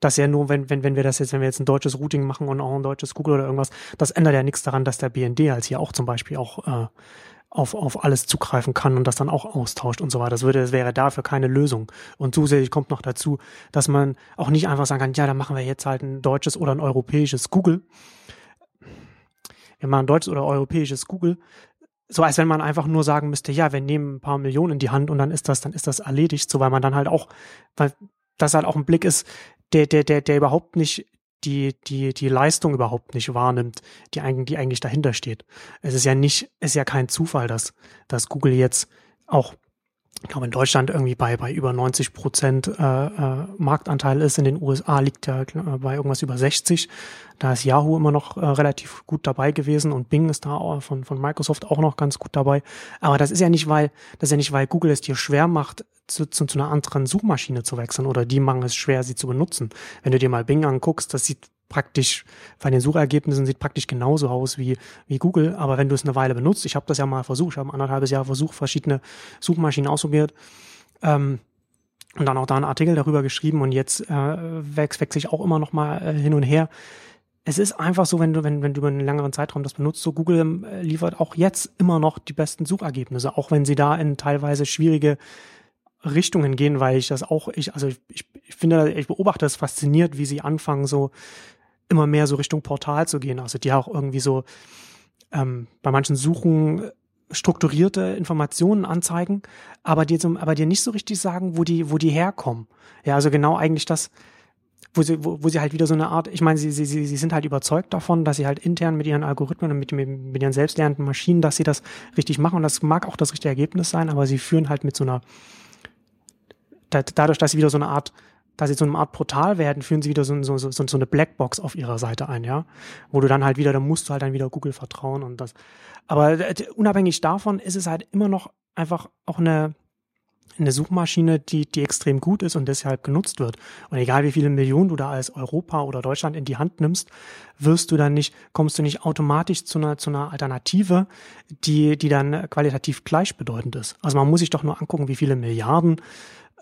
dass ja nur, wenn, wenn, wenn wir das jetzt, wenn wir jetzt ein deutsches Routing machen und auch ein deutsches Google oder irgendwas, das ändert ja nichts daran, dass der BND als hier auch zum Beispiel auch äh, auf, auf alles zugreifen kann und das dann auch austauscht und so weiter. Das würde, das wäre dafür keine Lösung. Und zusätzlich kommt noch dazu, dass man auch nicht einfach sagen kann, ja, dann machen wir jetzt halt ein deutsches oder ein europäisches Google. Wir machen ein deutsches oder europäisches Google. So als wenn man einfach nur sagen müsste, ja, wir nehmen ein paar Millionen in die Hand und dann ist das, dann ist das erledigt, so weil man dann halt auch, weil das halt auch ein Blick ist, der, der, der, der überhaupt nicht die, die, die Leistung überhaupt nicht wahrnimmt, die eigentlich, die eigentlich dahinter steht. Es ist ja nicht, ist ja kein Zufall, dass, dass Google jetzt auch ich glaube, in Deutschland irgendwie bei, bei über 90 Prozent äh, äh, Marktanteil ist. In den USA liegt er äh, bei irgendwas über 60. Da ist Yahoo immer noch äh, relativ gut dabei gewesen und Bing ist da auch von, von Microsoft auch noch ganz gut dabei. Aber das ist ja nicht, weil, das ist ja nicht, weil Google es dir schwer macht, zu, zu, zu einer anderen Suchmaschine zu wechseln oder die machen es schwer, sie zu benutzen. Wenn du dir mal Bing anguckst, das sieht praktisch, bei den Suchergebnissen sieht praktisch genauso aus wie, wie Google, aber wenn du es eine Weile benutzt, ich habe das ja mal versucht, ich habe ein anderthalbes Jahr versucht, verschiedene Suchmaschinen ausprobiert, ähm, und dann auch da einen Artikel darüber geschrieben und jetzt äh, wechsle ich auch immer noch mal äh, hin und her. Es ist einfach so, wenn du, wenn, wenn du über einen längeren Zeitraum das benutzt, so Google äh, liefert auch jetzt immer noch die besten Suchergebnisse, auch wenn sie da in teilweise schwierige Richtungen gehen, weil ich das auch, ich, also ich, ich finde, ich beobachte es fasziniert, wie sie anfangen, so immer mehr so Richtung Portal zu gehen. Also die auch irgendwie so ähm, bei manchen Suchen strukturierte Informationen anzeigen, aber dir, zum, aber dir nicht so richtig sagen, wo die, wo die herkommen. Ja, also genau eigentlich das, wo sie, wo, wo sie halt wieder so eine Art, ich meine, sie, sie, sie, sie sind halt überzeugt davon, dass sie halt intern mit ihren Algorithmen und mit, mit ihren selbstlernenden Maschinen, dass sie das richtig machen und das mag auch das richtige Ergebnis sein, aber sie führen halt mit so einer, dadurch, dass sie wieder so eine Art da sie so eine Art Portal werden, führen sie wieder so, so, so, so eine Blackbox auf ihrer Seite ein, ja. Wo du dann halt wieder, da musst du halt dann wieder Google vertrauen und das. Aber äh, unabhängig davon ist es halt immer noch einfach auch eine, eine Suchmaschine, die, die extrem gut ist und deshalb genutzt wird. Und egal wie viele Millionen du da als Europa oder Deutschland in die Hand nimmst, wirst du dann nicht, kommst du nicht automatisch zu einer, zu einer Alternative, die, die dann qualitativ gleichbedeutend ist. Also man muss sich doch nur angucken, wie viele Milliarden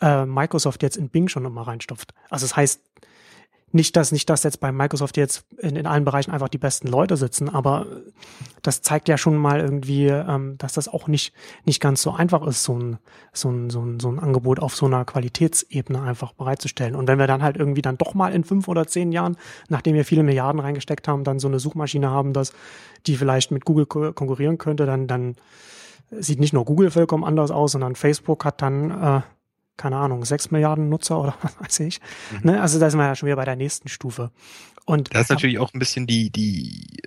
äh, Microsoft jetzt in Bing schon immer reinstopft. Also das heißt nicht, dass nicht, dass jetzt bei Microsoft jetzt in, in allen Bereichen einfach die besten Leute sitzen, aber das zeigt ja schon mal irgendwie, ähm, dass das auch nicht nicht ganz so einfach ist, so ein, so ein so ein so ein Angebot auf so einer Qualitätsebene einfach bereitzustellen. Und wenn wir dann halt irgendwie dann doch mal in fünf oder zehn Jahren, nachdem wir viele Milliarden reingesteckt haben, dann so eine Suchmaschine haben, dass die vielleicht mit Google konkurrieren könnte, dann dann sieht nicht nur Google vollkommen anders aus, sondern Facebook hat dann äh, keine Ahnung, sechs Milliarden Nutzer oder was weiß ich. Mhm. Ne? Also da sind wir ja schon wieder bei der nächsten Stufe. Und da ist natürlich auch ein bisschen die, die,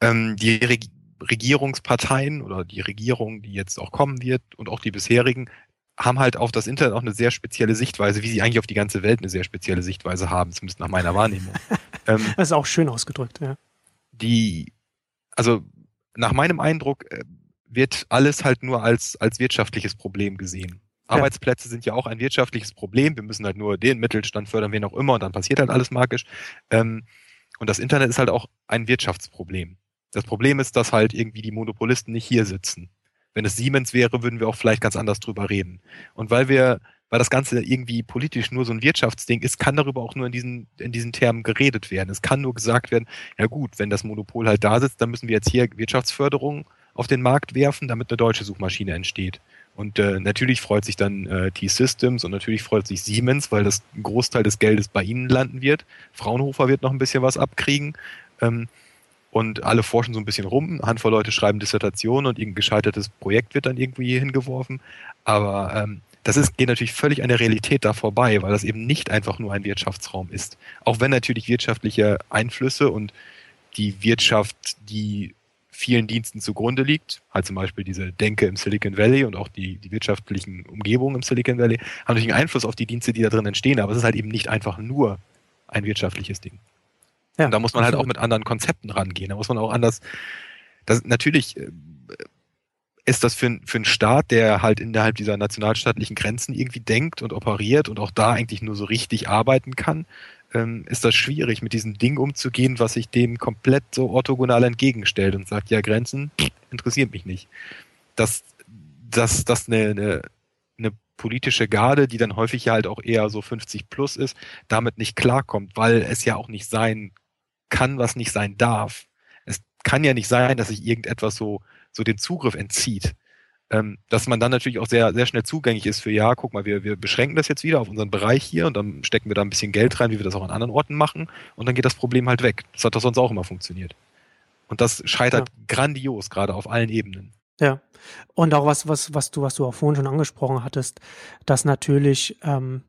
ähm, die Reg Regierungsparteien oder die Regierung, die jetzt auch kommen wird und auch die bisherigen, haben halt auf das Internet auch eine sehr spezielle Sichtweise, wie sie eigentlich auf die ganze Welt eine sehr spezielle Sichtweise haben, zumindest nach meiner Wahrnehmung. ähm, das ist auch schön ausgedrückt, ja. Die, also nach meinem Eindruck äh, wird alles halt nur als, als wirtschaftliches Problem gesehen. Arbeitsplätze sind ja auch ein wirtschaftliches Problem. Wir müssen halt nur den Mittelstand fördern, wen auch immer, und dann passiert halt alles magisch. Ähm, und das Internet ist halt auch ein Wirtschaftsproblem. Das Problem ist, dass halt irgendwie die Monopolisten nicht hier sitzen. Wenn es Siemens wäre, würden wir auch vielleicht ganz anders drüber reden. Und weil wir, weil das Ganze irgendwie politisch nur so ein Wirtschaftsding ist, kann darüber auch nur in diesen, in diesen Termen geredet werden. Es kann nur gesagt werden, ja gut, wenn das Monopol halt da sitzt, dann müssen wir jetzt hier Wirtschaftsförderung auf den Markt werfen, damit eine deutsche Suchmaschine entsteht. Und äh, natürlich freut sich dann äh, T-Systems und natürlich freut sich Siemens, weil das Großteil des Geldes bei ihnen landen wird. Fraunhofer wird noch ein bisschen was abkriegen. Ähm, und alle forschen so ein bisschen rum. Eine Handvoll Leute schreiben Dissertationen und irgendein gescheitertes Projekt wird dann irgendwie hingeworfen. Aber ähm, das ist, geht natürlich völlig an der Realität da vorbei, weil das eben nicht einfach nur ein Wirtschaftsraum ist. Auch wenn natürlich wirtschaftliche Einflüsse und die Wirtschaft, die vielen Diensten zugrunde liegt, halt zum Beispiel diese Denke im Silicon Valley und auch die, die wirtschaftlichen Umgebungen im Silicon Valley, haben natürlich einen Einfluss auf die Dienste, die da drin entstehen, aber es ist halt eben nicht einfach nur ein wirtschaftliches Ding. Ja, und da muss man absolut. halt auch mit anderen Konzepten rangehen. Da muss man auch anders. Das, natürlich äh, ist das für, für einen Staat, der halt innerhalb dieser nationalstaatlichen Grenzen irgendwie denkt und operiert und auch da eigentlich nur so richtig arbeiten kann, ähm, ist das schwierig, mit diesem Ding umzugehen, was sich dem komplett so orthogonal entgegenstellt und sagt, ja, Grenzen interessiert mich nicht. Dass, dass, dass eine, eine, eine politische Garde, die dann häufig ja halt auch eher so 50 plus ist, damit nicht klarkommt, weil es ja auch nicht sein kann, was nicht sein darf. Es kann ja nicht sein, dass sich irgendetwas so, so den Zugriff entzieht. Ähm, dass man dann natürlich auch sehr, sehr schnell zugänglich ist für, ja, guck mal, wir, wir beschränken das jetzt wieder auf unseren Bereich hier und dann stecken wir da ein bisschen Geld rein, wie wir das auch an anderen Orten machen und dann geht das Problem halt weg. Das hat doch sonst auch immer funktioniert. Und das scheitert ja. grandios, gerade auf allen Ebenen. Ja. Und auch was, was, was du, was du auch vorhin schon angesprochen hattest, dass natürlich ähm,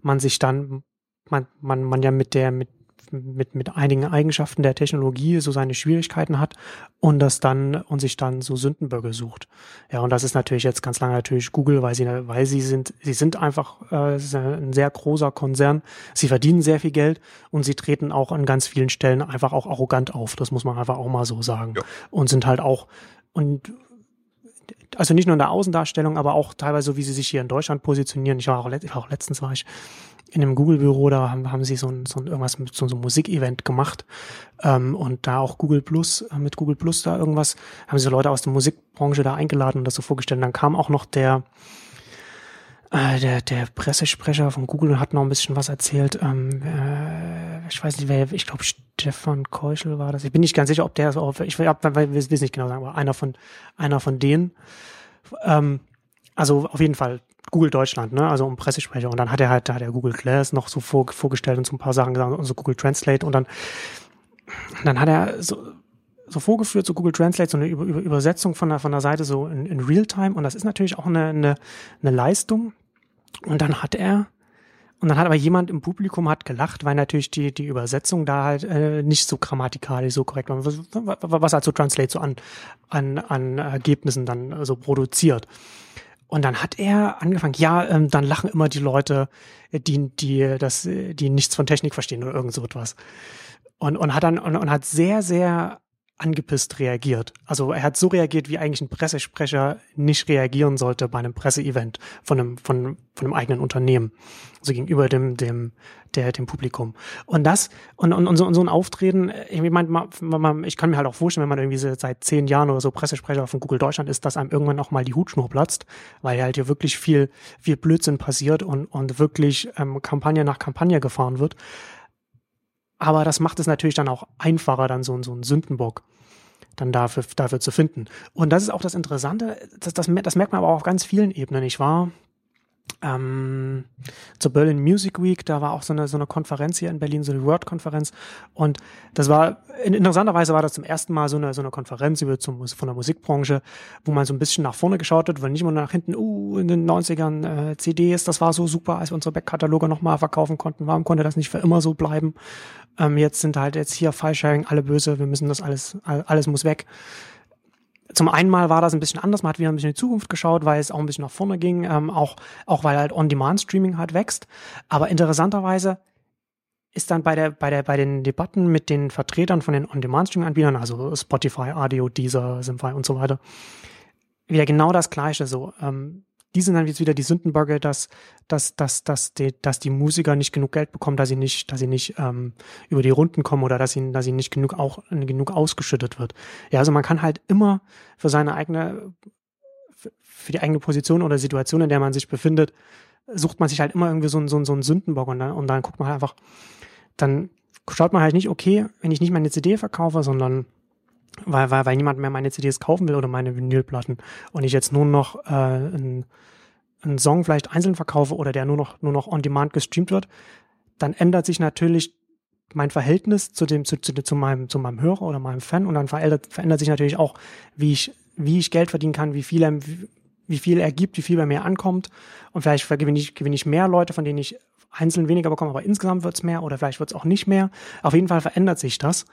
man sich dann, man, man, man ja mit der, mit mit, mit einigen Eigenschaften der Technologie so seine Schwierigkeiten hat und das dann und sich dann so Sündenböcke sucht. Ja, und das ist natürlich jetzt ganz lange natürlich Google, weil sie, weil sie sind, sie sind einfach äh, ein sehr großer Konzern. Sie verdienen sehr viel Geld und sie treten auch an ganz vielen Stellen einfach auch arrogant auf. Das muss man einfach auch mal so sagen. Ja. Und sind halt auch und also nicht nur in der Außendarstellung, aber auch teilweise so, wie sie sich hier in Deutschland positionieren. Ich war auch, ich war auch letztens war ich in einem Google-Büro, da haben, haben sie so ein, so ein irgendwas mit so, so einem Musikevent gemacht ähm, und da auch Google Plus, äh, mit Google Plus da irgendwas, haben sie so Leute aus der Musikbranche da eingeladen und das so vorgestellt. Und dann kam auch noch der, äh, der, der Pressesprecher von Google und hat noch ein bisschen was erzählt. Ähm, äh, ich weiß nicht, wer, ich glaube Stefan Keuschel war das. Ich bin nicht ganz sicher, ob der so, ich will, es nicht genau sagen, aber einer von, einer von denen. Ähm, also auf jeden Fall Google Deutschland, ne? also um Pressesprecher. Und dann hat er halt, da hat er Google Glass noch so vor, vorgestellt und so ein paar Sachen gesagt, also Google Translate. Und dann, dann hat er so, so vorgeführt, so Google Translate, so eine Über Über Übersetzung von der, von der Seite so in, in Realtime. Und das ist natürlich auch eine, eine, eine Leistung. Und dann hat er, und dann hat aber jemand im Publikum hat gelacht, weil natürlich die, die Übersetzung da halt äh, nicht so grammatikalisch so korrekt war, was, was halt so Translate so an, an, an Ergebnissen dann so produziert. Und dann hat er angefangen, ja, ähm, dann lachen immer die Leute, die, die, das, die nichts von Technik verstehen oder irgend so etwas. Und, und hat dann, und, und hat sehr, sehr angepisst reagiert. Also er hat so reagiert, wie eigentlich ein Pressesprecher nicht reagieren sollte bei einem Presseevent von einem, von, von einem eigenen Unternehmen. Also gegenüber dem, dem, der, dem Publikum. Und das, und, und, und, so, und so ein Auftreten, ich meine, man, ich kann mir halt auch vorstellen, wenn man irgendwie seit zehn Jahren oder so Pressesprecher von Google Deutschland ist, dass einem irgendwann auch mal die Hutschnur platzt, weil halt hier wirklich viel, viel Blödsinn passiert und, und wirklich ähm, Kampagne nach Kampagne gefahren wird. Aber das macht es natürlich dann auch einfacher, dann so, so einen Sündenbock dann dafür, dafür zu finden. Und das ist auch das Interessante, das, das, das merkt man aber auch auf ganz vielen Ebenen. Ich war ähm, zur Berlin Music Week, da war auch so eine, so eine Konferenz hier in Berlin, so eine Word-Konferenz. Und das war, in interessanterweise war das zum ersten Mal so eine, so eine Konferenz über zum, von der Musikbranche, wo man so ein bisschen nach vorne geschaut hat, weil nicht immer nach hinten, uh, in den 90ern äh, CDs, das war so super, als wir unsere Backkataloge nochmal verkaufen konnten. Warum konnte das nicht für immer so bleiben? Ähm, jetzt sind halt jetzt hier File-Sharing alle böse, wir müssen das alles, alles muss weg zum einen mal war das ein bisschen anders, man hat wieder ein bisschen in die Zukunft geschaut, weil es auch ein bisschen nach vorne ging, ähm, auch, auch weil halt On-Demand-Streaming halt wächst. Aber interessanterweise ist dann bei der, bei der, bei den Debatten mit den Vertretern von den On-Demand-Streaming-Anbietern, also Spotify, Audio, Deezer, Simfy und so weiter, wieder genau das Gleiche so. Ähm, die sind dann jetzt wieder die Sündenböcke, dass, dass, dass, dass, die, dass die Musiker nicht genug Geld bekommen, dass sie nicht, dass sie nicht ähm, über die Runden kommen oder dass ihnen, dass ihnen nicht genug auch genug ausgeschüttet wird. Ja, also man kann halt immer für seine eigene, für die eigene Position oder Situation, in der man sich befindet, sucht man sich halt immer irgendwie so, einen so, so einen Sündenbock und dann, und dann guckt man halt einfach, dann schaut man halt nicht, okay, wenn ich nicht meine CD verkaufe, sondern weil, weil, weil niemand mehr meine CDs kaufen will oder meine Vinylplatten und ich jetzt nur noch äh, einen, einen Song vielleicht einzeln verkaufe oder der nur noch, nur noch on demand gestreamt wird, dann ändert sich natürlich mein Verhältnis zu dem, zu, zu, zu meinem, zu meinem Hörer oder meinem Fan und dann verändert, verändert sich natürlich auch, wie ich, wie ich Geld verdienen kann, wie viel er, wie viel er gibt, wie viel bei mir ankommt und vielleicht gewinne ich, gewinne ich mehr Leute, von denen ich einzeln weniger bekomme, aber insgesamt wird es mehr oder vielleicht wird es auch nicht mehr. Auf jeden Fall verändert sich das.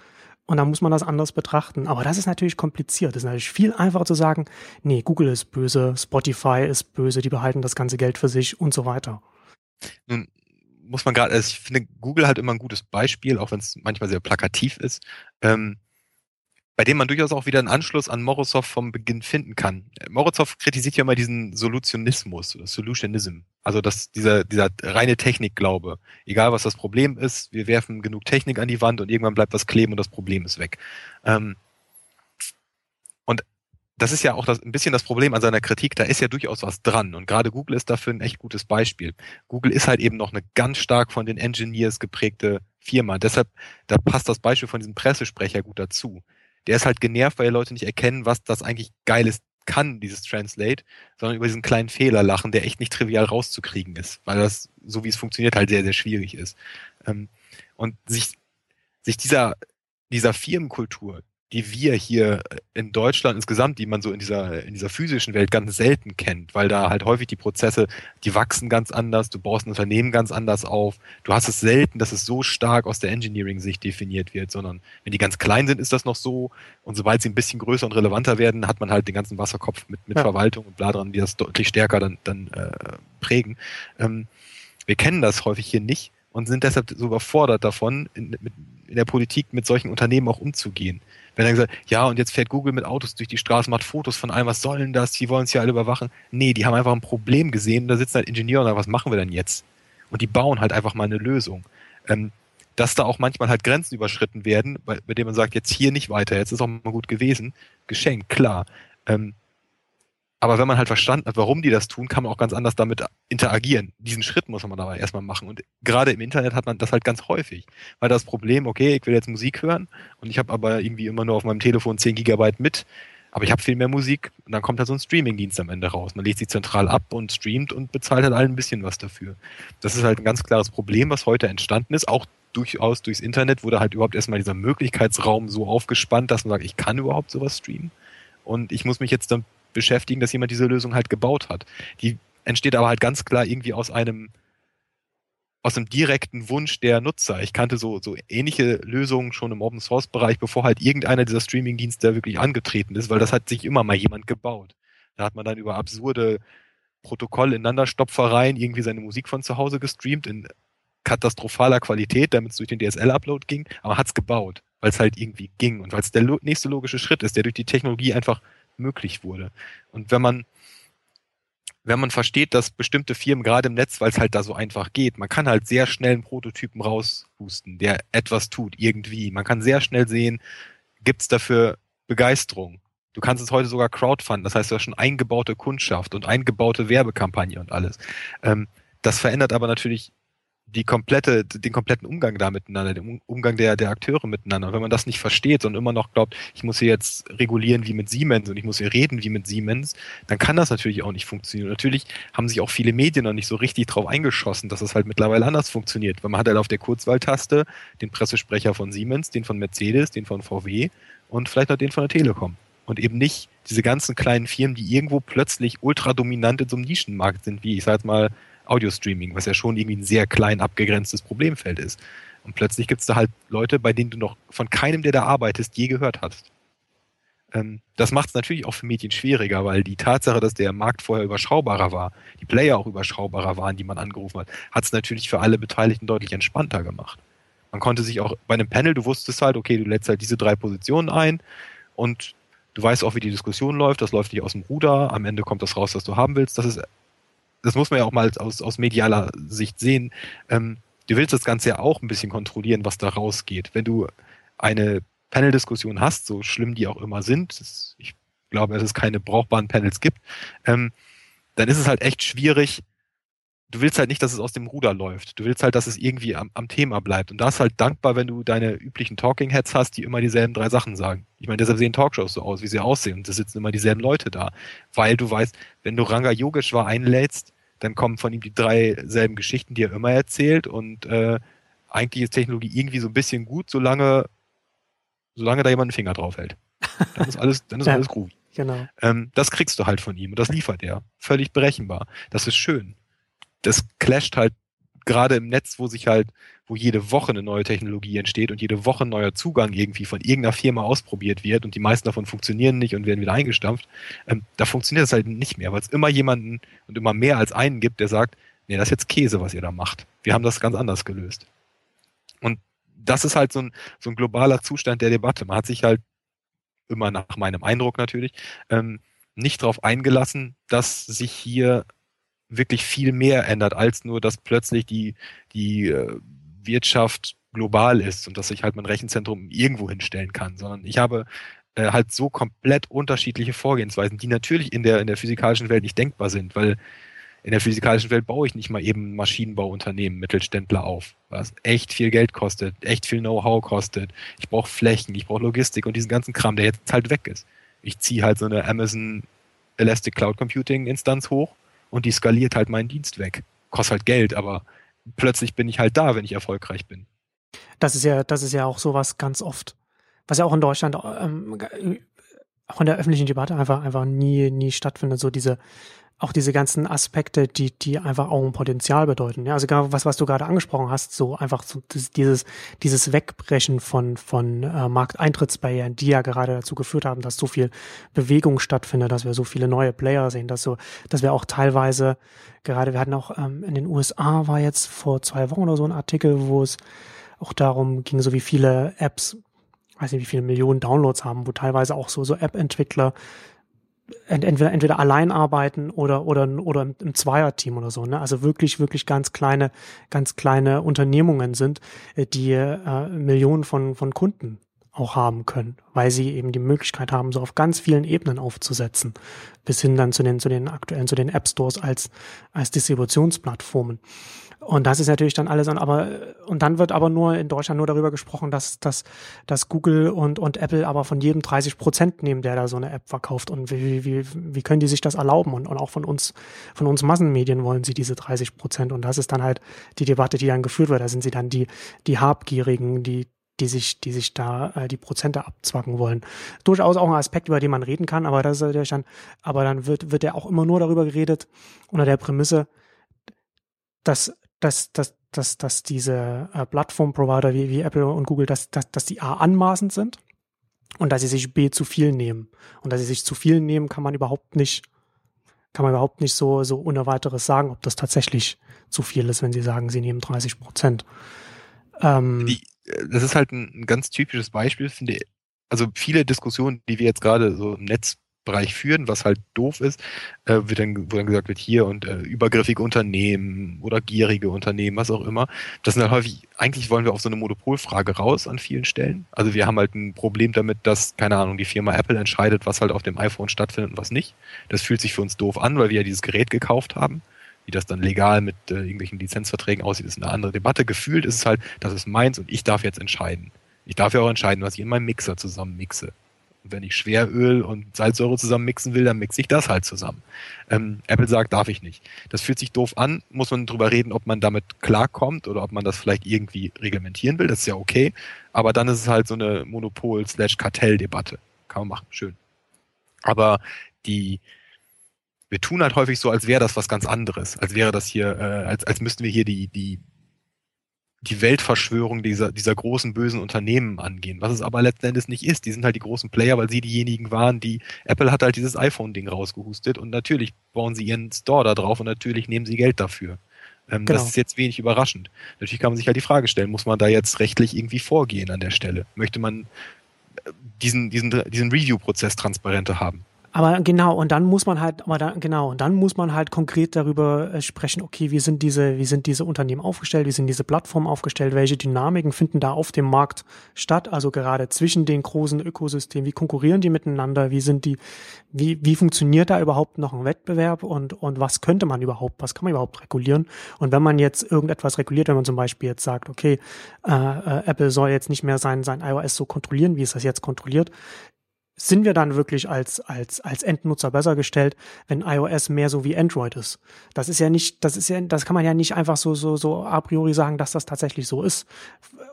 Und dann muss man das anders betrachten. Aber das ist natürlich kompliziert. Das ist natürlich viel einfacher zu sagen, nee, Google ist böse, Spotify ist böse, die behalten das ganze Geld für sich und so weiter. Nun muss man gerade, also ich finde Google halt immer ein gutes Beispiel, auch wenn es manchmal sehr plakativ ist. Ähm, bei dem man durchaus auch wieder einen Anschluss an Morozov vom Beginn finden kann. Morozov kritisiert ja immer diesen Solutionismus, Solutionism, also dass dieser, dieser reine Technikglaube. Egal was das Problem ist, wir werfen genug Technik an die Wand und irgendwann bleibt was kleben und das Problem ist weg. Ähm, und das ist ja auch das, ein bisschen das Problem an seiner Kritik, da ist ja durchaus was dran. Und gerade Google ist dafür ein echt gutes Beispiel. Google ist halt eben noch eine ganz stark von den Engineers geprägte Firma. Deshalb, da passt das Beispiel von diesem Pressesprecher gut dazu der ist halt genervt, weil Leute nicht erkennen, was das eigentlich Geiles kann, dieses Translate, sondern über diesen kleinen Fehler lachen, der echt nicht trivial rauszukriegen ist, weil das, so wie es funktioniert, halt sehr, sehr schwierig ist. Ähm, und sich, sich dieser, dieser Firmenkultur, die wir hier in Deutschland insgesamt, die man so in dieser, in dieser physischen Welt ganz selten kennt, weil da halt häufig die Prozesse, die wachsen ganz anders, du baust ein Unternehmen ganz anders auf. Du hast es selten, dass es so stark aus der Engineering-Sicht definiert wird, sondern wenn die ganz klein sind, ist das noch so. Und sobald sie ein bisschen größer und relevanter werden, hat man halt den ganzen Wasserkopf mit, mit ja. Verwaltung und bla dran, die das deutlich stärker dann, dann äh, prägen. Ähm, wir kennen das häufig hier nicht und sind deshalb so überfordert davon, in, mit, in der Politik mit solchen Unternehmen auch umzugehen. Wenn er gesagt, ja, und jetzt fährt Google mit Autos durch die Straße, macht Fotos von allem, was sollen das? Die wollen es ja alle überwachen. Nee, die haben einfach ein Problem gesehen und da sitzen halt Ingenieure und sagen, was machen wir denn jetzt? Und die bauen halt einfach mal eine Lösung. Ähm, dass da auch manchmal halt Grenzen überschritten werden, bei, bei dem man sagt, jetzt hier nicht weiter, jetzt ist auch mal gut gewesen. Geschenkt, klar. Ähm, aber wenn man halt verstanden hat, warum die das tun, kann man auch ganz anders damit interagieren. Diesen Schritt muss man dabei erstmal machen. Und gerade im Internet hat man das halt ganz häufig. Weil das Problem, okay, ich will jetzt Musik hören und ich habe aber irgendwie immer nur auf meinem Telefon 10 Gigabyte mit, aber ich habe viel mehr Musik und dann kommt halt so ein Streamingdienst am Ende raus. Man legt sie zentral ab und streamt und bezahlt halt allen ein bisschen was dafür. Das ist halt ein ganz klares Problem, was heute entstanden ist, auch durchaus durchs Internet wurde halt überhaupt erstmal dieser Möglichkeitsraum so aufgespannt, dass man sagt, ich kann überhaupt sowas streamen. Und ich muss mich jetzt dann beschäftigen, dass jemand diese Lösung halt gebaut hat. Die entsteht aber halt ganz klar irgendwie aus einem aus einem direkten Wunsch der Nutzer. Ich kannte so, so ähnliche Lösungen schon im Open Source Bereich, bevor halt irgendeiner dieser Streaming-Dienste wirklich angetreten ist, weil das hat sich immer mal jemand gebaut. Da hat man dann über absurde Protokoll-Ineinanderstopfereien irgendwie seine Musik von zu Hause gestreamt in katastrophaler Qualität, damit es durch den DSL-Upload ging, aber hat es gebaut, weil es halt irgendwie ging und weil es der nächste logische Schritt ist, der durch die Technologie einfach möglich wurde. Und wenn man wenn man versteht, dass bestimmte Firmen gerade im Netz, weil es halt da so einfach geht, man kann halt sehr schnell einen Prototypen raushusten, der etwas tut, irgendwie. Man kann sehr schnell sehen, gibt es dafür Begeisterung. Du kannst es heute sogar crowdfunden, das heißt, du hast schon eingebaute Kundschaft und eingebaute Werbekampagne und alles. Ähm, das verändert aber natürlich die komplette, den kompletten Umgang da miteinander, den Umgang der, der Akteure miteinander. wenn man das nicht versteht und immer noch glaubt, ich muss hier jetzt regulieren wie mit Siemens und ich muss hier reden wie mit Siemens, dann kann das natürlich auch nicht funktionieren. natürlich haben sich auch viele Medien noch nicht so richtig drauf eingeschossen, dass es halt mittlerweile anders funktioniert. Weil man hat halt auf der Kurzwahltaste den Pressesprecher von Siemens, den von Mercedes, den von VW und vielleicht noch den von der Telekom. Und eben nicht diese ganzen kleinen Firmen, die irgendwo plötzlich ultra dominant in so einem Nischenmarkt sind, wie ich sag mal Audio-Streaming, was ja schon irgendwie ein sehr klein abgegrenztes Problemfeld ist. Und plötzlich gibt es da halt Leute, bei denen du noch von keinem, der da arbeitest, je gehört hast. Ähm, das macht es natürlich auch für Medien schwieriger, weil die Tatsache, dass der Markt vorher überschaubarer war, die Player auch überschaubarer waren, die man angerufen hat, hat es natürlich für alle Beteiligten deutlich entspannter gemacht. Man konnte sich auch bei einem Panel, du wusstest halt, okay, du lädst halt diese drei Positionen ein und du weißt auch, wie die Diskussion läuft, das läuft nicht aus dem Ruder, am Ende kommt das raus, was du haben willst. Das ist das muss man ja auch mal aus, aus medialer Sicht sehen. Ähm, du willst das Ganze ja auch ein bisschen kontrollieren, was da rausgeht. Wenn du eine Panel-Diskussion hast, so schlimm die auch immer sind, das, ich glaube, dass es keine brauchbaren Panels gibt, ähm, dann ist es halt echt schwierig, du willst halt nicht, dass es aus dem Ruder läuft. Du willst halt, dass es irgendwie am, am Thema bleibt. Und da ist halt dankbar, wenn du deine üblichen Talking Heads hast, die immer dieselben drei Sachen sagen. Ich meine, deshalb sehen Talkshows so aus, wie sie aussehen. Und da sitzen immer dieselben Leute da. Weil du weißt, wenn du Ranga Yogeshwar einlädst, dann kommen von ihm die drei selben Geschichten, die er immer erzählt. Und äh, eigentlich ist Technologie irgendwie so ein bisschen gut, solange, solange da jemand einen Finger drauf hält. Dann ist alles, dann ist ja, alles groovy. Genau. Ähm, das kriegst du halt von ihm und das liefert er. Völlig berechenbar. Das ist schön das clasht halt gerade im Netz, wo sich halt, wo jede Woche eine neue Technologie entsteht und jede Woche ein neuer Zugang irgendwie von irgendeiner Firma ausprobiert wird und die meisten davon funktionieren nicht und werden wieder eingestampft, ähm, da funktioniert das halt nicht mehr, weil es immer jemanden und immer mehr als einen gibt, der sagt, nee, das ist jetzt Käse, was ihr da macht. Wir haben das ganz anders gelöst. Und das ist halt so ein, so ein globaler Zustand der Debatte. Man hat sich halt immer nach meinem Eindruck natürlich ähm, nicht darauf eingelassen, dass sich hier wirklich viel mehr ändert, als nur, dass plötzlich die, die äh, Wirtschaft global ist und dass ich halt mein Rechenzentrum irgendwo hinstellen kann, sondern ich habe äh, halt so komplett unterschiedliche Vorgehensweisen, die natürlich in der, in der physikalischen Welt nicht denkbar sind, weil in der physikalischen Welt baue ich nicht mal eben Maschinenbauunternehmen, Mittelständler auf, was echt viel Geld kostet, echt viel Know-how kostet. Ich brauche Flächen, ich brauche Logistik und diesen ganzen Kram, der jetzt halt weg ist. Ich ziehe halt so eine Amazon Elastic Cloud Computing Instanz hoch und die skaliert halt meinen Dienst weg. Kostet halt Geld, aber plötzlich bin ich halt da, wenn ich erfolgreich bin. Das ist ja, das ist ja auch sowas ganz oft, was ja auch in Deutschland, ähm, auch in der öffentlichen Debatte einfach, einfach nie, nie stattfindet, so diese, auch diese ganzen Aspekte, die, die einfach auch ein Potenzial bedeuten. Ja, also was, was du gerade angesprochen hast, so einfach so dieses, dieses Wegbrechen von, von äh, Markteintrittsbarrieren, die ja gerade dazu geführt haben, dass so viel Bewegung stattfindet, dass wir so viele neue Player sehen, dass so, dass wir auch teilweise gerade, wir hatten auch ähm, in den USA war jetzt vor zwei Wochen oder so ein Artikel, wo es auch darum ging, so wie viele Apps, weiß nicht, wie viele Millionen Downloads haben, wo teilweise auch so, so App-Entwickler entweder, entweder allein arbeiten oder, oder, oder im, Zweierteam oder so, ne? Also wirklich, wirklich ganz kleine, ganz kleine Unternehmungen sind, äh, die äh, Millionen von, von Kunden auch haben können, weil sie eben die Möglichkeit haben, so auf ganz vielen Ebenen aufzusetzen, bis hin dann zu den, zu den aktuellen, zu den App Stores als, als Distributionsplattformen. Und das ist natürlich dann alles aber, und dann wird aber nur in Deutschland nur darüber gesprochen, dass, dass, dass Google und, und Apple aber von jedem 30 Prozent nehmen, der da so eine App verkauft. Und wie, wie, wie können die sich das erlauben? Und, und auch von uns, von uns Massenmedien wollen sie diese 30 Prozent. Und das ist dann halt die Debatte, die dann geführt wird. Da sind sie dann die, die Habgierigen, die, die sich, die sich da äh, die Prozente abzwacken wollen. Durchaus auch ein Aspekt, über den man reden kann, aber das ist natürlich dann, aber dann wird, wird ja auch immer nur darüber geredet, unter der Prämisse, dass dass, dass, dass, dass diese äh, Plattform-Provider wie, wie Apple und Google, dass, dass, dass die A anmaßend sind und dass sie sich B zu viel nehmen. Und dass sie sich zu viel nehmen, kann man überhaupt nicht, kann man überhaupt nicht so, so ohne weiteres sagen, ob das tatsächlich zu viel ist, wenn sie sagen, sie nehmen 30 Prozent. Ähm, äh, das ist halt ein, ein ganz typisches Beispiel, finde ich. Also viele Diskussionen, die wir jetzt gerade so im Netz Bereich führen, was halt doof ist, äh, wird dann, wo dann gesagt wird, hier und äh, übergriffige Unternehmen oder gierige Unternehmen, was auch immer. Das sind halt häufig, eigentlich wollen wir auf so eine Monopolfrage raus an vielen Stellen. Also wir haben halt ein Problem damit, dass, keine Ahnung, die Firma Apple entscheidet, was halt auf dem iPhone stattfindet und was nicht. Das fühlt sich für uns doof an, weil wir ja dieses Gerät gekauft haben. Wie das dann legal mit äh, irgendwelchen Lizenzverträgen aussieht, ist eine andere Debatte. Gefühlt ist es halt, das ist meins und ich darf jetzt entscheiden. Ich darf ja auch entscheiden, was ich in meinem Mixer zusammen mixe. Und wenn ich Schweröl und Salzsäure zusammen mixen will, dann mixe ich das halt zusammen. Ähm, Apple sagt, darf ich nicht. Das fühlt sich doof an, muss man drüber reden, ob man damit klarkommt oder ob man das vielleicht irgendwie reglementieren will. Das ist ja okay. Aber dann ist es halt so eine Monopol-Kartell-Debatte. Kann man machen, schön. Aber die, wir tun halt häufig so, als wäre das was ganz anderes, als wäre das hier, äh, als, als müssten wir hier die, die die Weltverschwörung dieser, dieser großen bösen Unternehmen angehen, was es aber letzten Endes nicht ist. Die sind halt die großen Player, weil sie diejenigen waren, die Apple hat halt dieses iPhone-Ding rausgehustet und natürlich bauen sie ihren Store da drauf und natürlich nehmen sie Geld dafür. Ähm, genau. Das ist jetzt wenig überraschend. Natürlich kann man sich halt die Frage stellen, muss man da jetzt rechtlich irgendwie vorgehen an der Stelle? Möchte man äh, diesen, diesen, diesen Review-Prozess transparenter haben? Aber genau, und dann muss man halt, aber dann, genau, und dann muss man halt konkret darüber äh, sprechen, okay, wie sind diese, wie sind diese Unternehmen aufgestellt, wie sind diese Plattformen aufgestellt, welche Dynamiken finden da auf dem Markt statt, also gerade zwischen den großen Ökosystemen, wie konkurrieren die miteinander, wie sind die, wie, wie funktioniert da überhaupt noch ein Wettbewerb und, und was könnte man überhaupt, was kann man überhaupt regulieren? Und wenn man jetzt irgendetwas reguliert, wenn man zum Beispiel jetzt sagt, okay, äh, äh, Apple soll jetzt nicht mehr sein, sein iOS so kontrollieren, wie es das jetzt kontrolliert, sind wir dann wirklich als, als, als Endnutzer besser gestellt, wenn iOS mehr so wie Android ist? Das ist ja nicht, das ist ja, das kann man ja nicht einfach so, so, so a priori sagen, dass das tatsächlich so ist.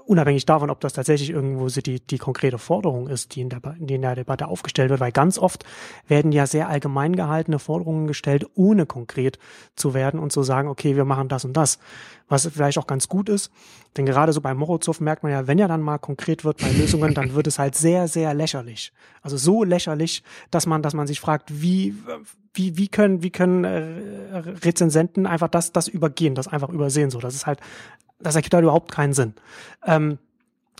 Unabhängig davon, ob das tatsächlich irgendwo die, die konkrete Forderung ist, die in, der, die in der Debatte aufgestellt wird, weil ganz oft werden ja sehr allgemein gehaltene Forderungen gestellt, ohne konkret zu werden und zu sagen, okay, wir machen das und das was vielleicht auch ganz gut ist. Denn gerade so bei Morozov merkt man ja, wenn er dann mal konkret wird bei Lösungen, dann wird es halt sehr, sehr lächerlich. Also so lächerlich, dass man, dass man sich fragt, wie, wie, wie können, wie können äh, Rezensenten einfach das, das übergehen, das einfach übersehen. So, das ist halt, das ergibt halt überhaupt keinen Sinn. Ähm,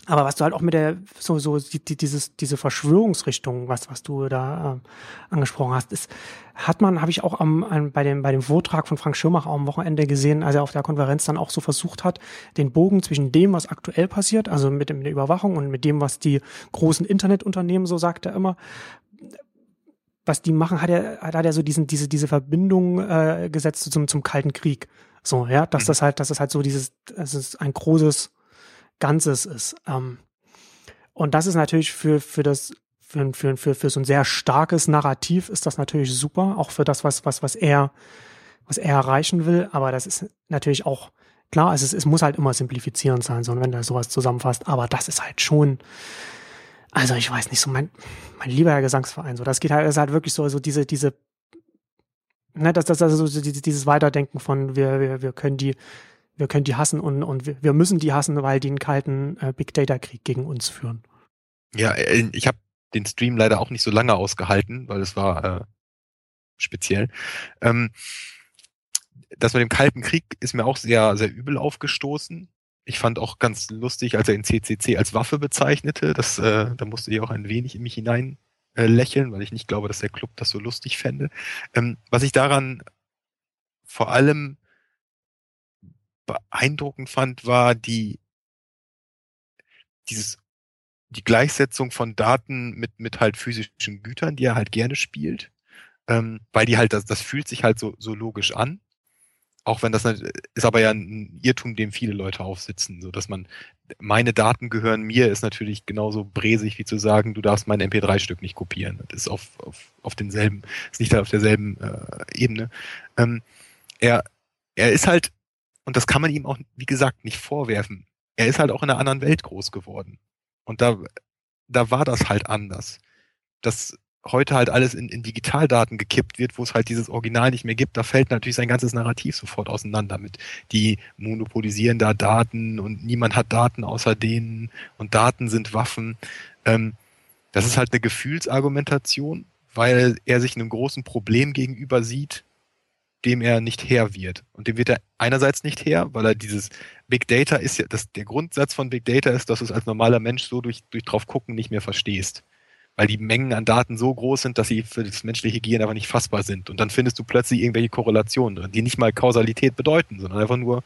aber was du halt auch mit der, so, so, die, die, dieses, diese Verschwörungsrichtung, was, was du da äh, angesprochen hast, ist, hat man, habe ich auch am, am, bei, dem, bei dem Vortrag von Frank Schirmach am Wochenende gesehen, als er auf der Konferenz dann auch so versucht hat, den Bogen zwischen dem, was aktuell passiert, also mit, mit der Überwachung und mit dem, was die großen Internetunternehmen, so sagt er immer, was die machen, hat er, hat er so diesen, diese, diese Verbindung äh, gesetzt zum, zum Kalten Krieg. So, ja, dass mhm. das halt, dass das halt so dieses, es ist ein großes, Ganzes ist. Ähm, und das ist natürlich für, für das, für, für, für, für so ein sehr starkes Narrativ ist das natürlich super, auch für das, was, was, was er, was er erreichen will. Aber das ist natürlich auch, klar, es, es muss halt immer simplifizierend sein, so wenn du sowas zusammenfasst. Aber das ist halt schon, also ich weiß nicht, so mein, mein lieber Herr Gesangsverein, so das geht halt, ist halt wirklich so, so diese, diese, ne, das, das, also so dieses Weiterdenken von wir, wir, wir können die, wir können die hassen und, und wir, müssen die hassen, weil die einen kalten äh, Big Data Krieg gegen uns führen. Ja, äh, ich habe den Stream leider auch nicht so lange ausgehalten, weil es war äh, speziell. Ähm, das mit dem Kalten Krieg ist mir auch sehr, sehr übel aufgestoßen. Ich fand auch ganz lustig, als er in CCC als Waffe bezeichnete. Das, äh, da musste ich auch ein wenig in mich hinein äh, lächeln, weil ich nicht glaube, dass der Club das so lustig fände. Ähm, was ich daran vor allem beeindruckend fand, war die dieses die Gleichsetzung von Daten mit mit halt physischen Gütern, die er halt gerne spielt, ähm, weil die halt das das fühlt sich halt so so logisch an, auch wenn das ist aber ja ein Irrtum, dem viele Leute aufsitzen, so dass man meine Daten gehören mir ist natürlich genauso bresig wie zu sagen, du darfst mein MP3-Stück nicht kopieren. Das ist auf auf auf denselben ist nicht auf derselben äh, Ebene. Ähm, er er ist halt und das kann man ihm auch, wie gesagt, nicht vorwerfen. Er ist halt auch in einer anderen Welt groß geworden. Und da, da war das halt anders. Dass heute halt alles in, in Digitaldaten gekippt wird, wo es halt dieses Original nicht mehr gibt, da fällt natürlich sein ganzes Narrativ sofort auseinander mit. Die monopolisieren da Daten und niemand hat Daten außer denen und Daten sind Waffen. Ähm, das ist halt eine Gefühlsargumentation, weil er sich einem großen Problem gegenüber sieht, dem er nicht Herr wird. Und dem wird er einerseits nicht Herr, weil er dieses Big Data ist ja, das, der Grundsatz von Big Data ist, dass du es als normaler Mensch so durch, durch drauf gucken nicht mehr verstehst. Weil die Mengen an Daten so groß sind, dass sie für das menschliche Gehirn aber nicht fassbar sind. Und dann findest du plötzlich irgendwelche Korrelationen drin, die nicht mal Kausalität bedeuten, sondern einfach nur,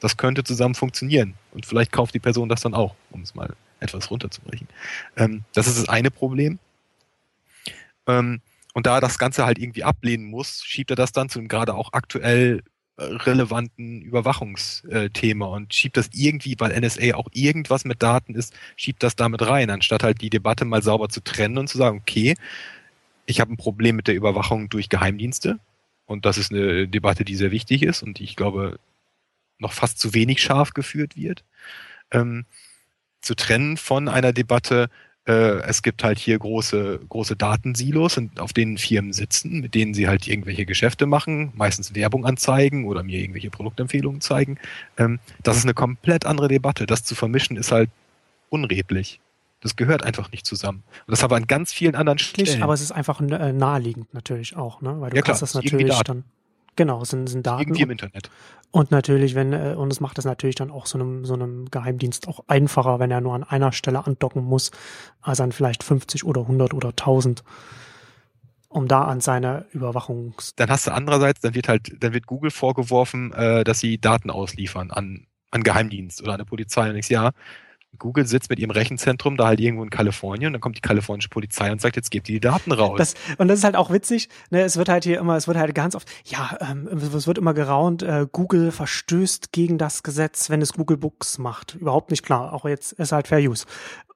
das könnte zusammen funktionieren. Und vielleicht kauft die Person das dann auch, um es mal etwas runterzubrechen. Ähm, das ist das eine Problem. Ähm, und da das Ganze halt irgendwie ablehnen muss, schiebt er das dann zu einem gerade auch aktuell äh, relevanten Überwachungsthema und schiebt das irgendwie, weil NSA auch irgendwas mit Daten ist, schiebt das damit rein, anstatt halt die Debatte mal sauber zu trennen und zu sagen, okay, ich habe ein Problem mit der Überwachung durch Geheimdienste. Und das ist eine Debatte, die sehr wichtig ist und ich glaube noch fast zu wenig scharf geführt wird, ähm, zu trennen von einer Debatte, es gibt halt hier große, große Datensilos, auf denen Firmen sitzen, mit denen sie halt irgendwelche Geschäfte machen, meistens Werbung anzeigen oder mir irgendwelche Produktempfehlungen zeigen. Ähm, das ist eine komplett andere Debatte. Das zu vermischen ist halt unredlich. Das gehört einfach nicht zusammen. Und das aber an ganz vielen anderen Stellen. Aber es ist einfach äh, naheliegend natürlich auch, ne? Weil du ja, kannst klar, das natürlich dann Genau, sind, sind Daten. Irgendwie im Internet. Und natürlich, wenn, äh, und es macht es natürlich dann auch so einem, so einem Geheimdienst auch einfacher, wenn er nur an einer Stelle andocken muss, als an vielleicht 50 oder 100 oder 1000. um da an seine Überwachung. Dann hast du andererseits, dann wird halt, dann wird Google vorgeworfen, äh, dass sie Daten ausliefern an, an Geheimdienst oder an eine Polizei. Und ich ja, Google sitzt mit ihrem Rechenzentrum da halt irgendwo in Kalifornien und dann kommt die kalifornische Polizei und sagt, jetzt gebt die Daten raus. Das, und das ist halt auch witzig, ne, es wird halt hier immer, es wird halt ganz oft, ja, ähm, es wird immer geraunt, äh, Google verstößt gegen das Gesetz, wenn es Google Books macht. Überhaupt nicht klar, auch jetzt ist halt Fair Use.